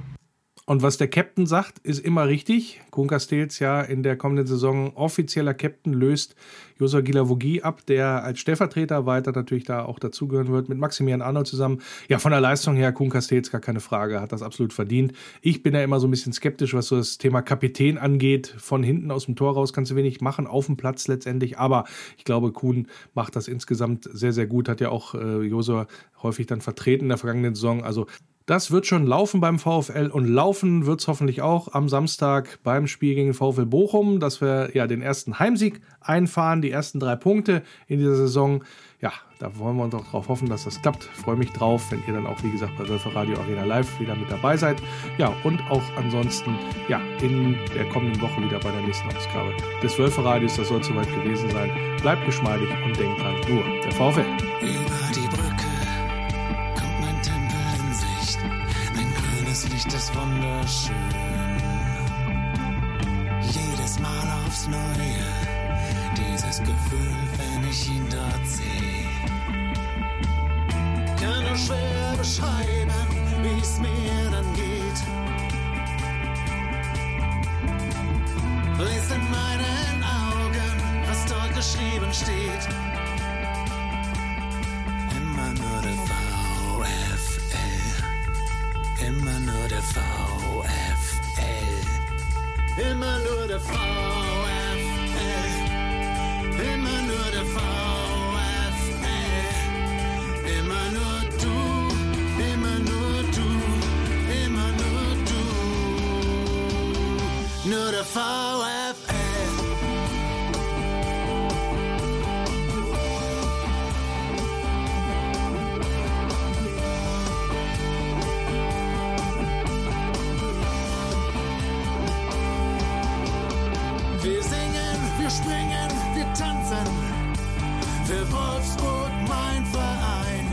Und was der Captain sagt, ist immer richtig. Kuhn Castells ja in der kommenden Saison offizieller Captain löst Josua Gilavogi ab, der als Stellvertreter weiter natürlich da auch dazugehören wird, mit Maximilian Arnold zusammen. Ja, von der Leistung her, Kuhn Castells gar keine Frage, hat das absolut verdient. Ich bin ja immer so ein bisschen skeptisch, was so das Thema Kapitän angeht. Von hinten aus dem Tor raus kannst du wenig machen, auf dem Platz letztendlich. Aber ich glaube, Kuhn macht das insgesamt sehr, sehr gut. Hat ja auch äh, Josua häufig dann vertreten in der vergangenen Saison. Also das wird schon laufen beim VfL und laufen wird es hoffentlich auch am Samstag beim Spiel gegen VfL Bochum, dass wir ja den ersten Heimsieg einfahren, die ersten drei Punkte in dieser Saison. Ja, da wollen wir doch darauf hoffen, dass das klappt. Freue mich drauf, wenn ihr dann auch, wie gesagt, bei Wölfer Radio Arena Live wieder mit dabei seid. Ja, und auch ansonsten, ja, in der kommenden Woche wieder bei der nächsten Ausgabe des Wölfer Radios. Das soll soweit gewesen sein. Bleibt geschmeidig und denkt dran, nur der VfL. Licht ist wunderschön. Jedes Mal aufs Neue. Dieses Gefühl, wenn ich ihn dort sehe. Kann nur schwer beschreiben, wie es mir dann geht. Lies in meinen Augen, was dort geschrieben steht. Immer nur der VfL. Immer nur der VfL. Immer nur der VfL. Immer nur der VfL. Immer nur du. Immer nur du. Immer nur du. Nur der VfL. Wir springen, wir tanzen. Für Wolfsburg mein Verein.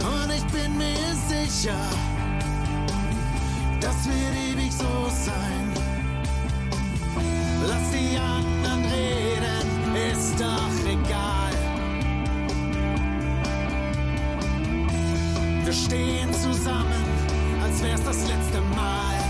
Und ich bin mir sicher, das wird ewig so sein. Lass die anderen reden, ist doch egal. Wir stehen zusammen, als wär's das letzte Mal.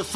Nur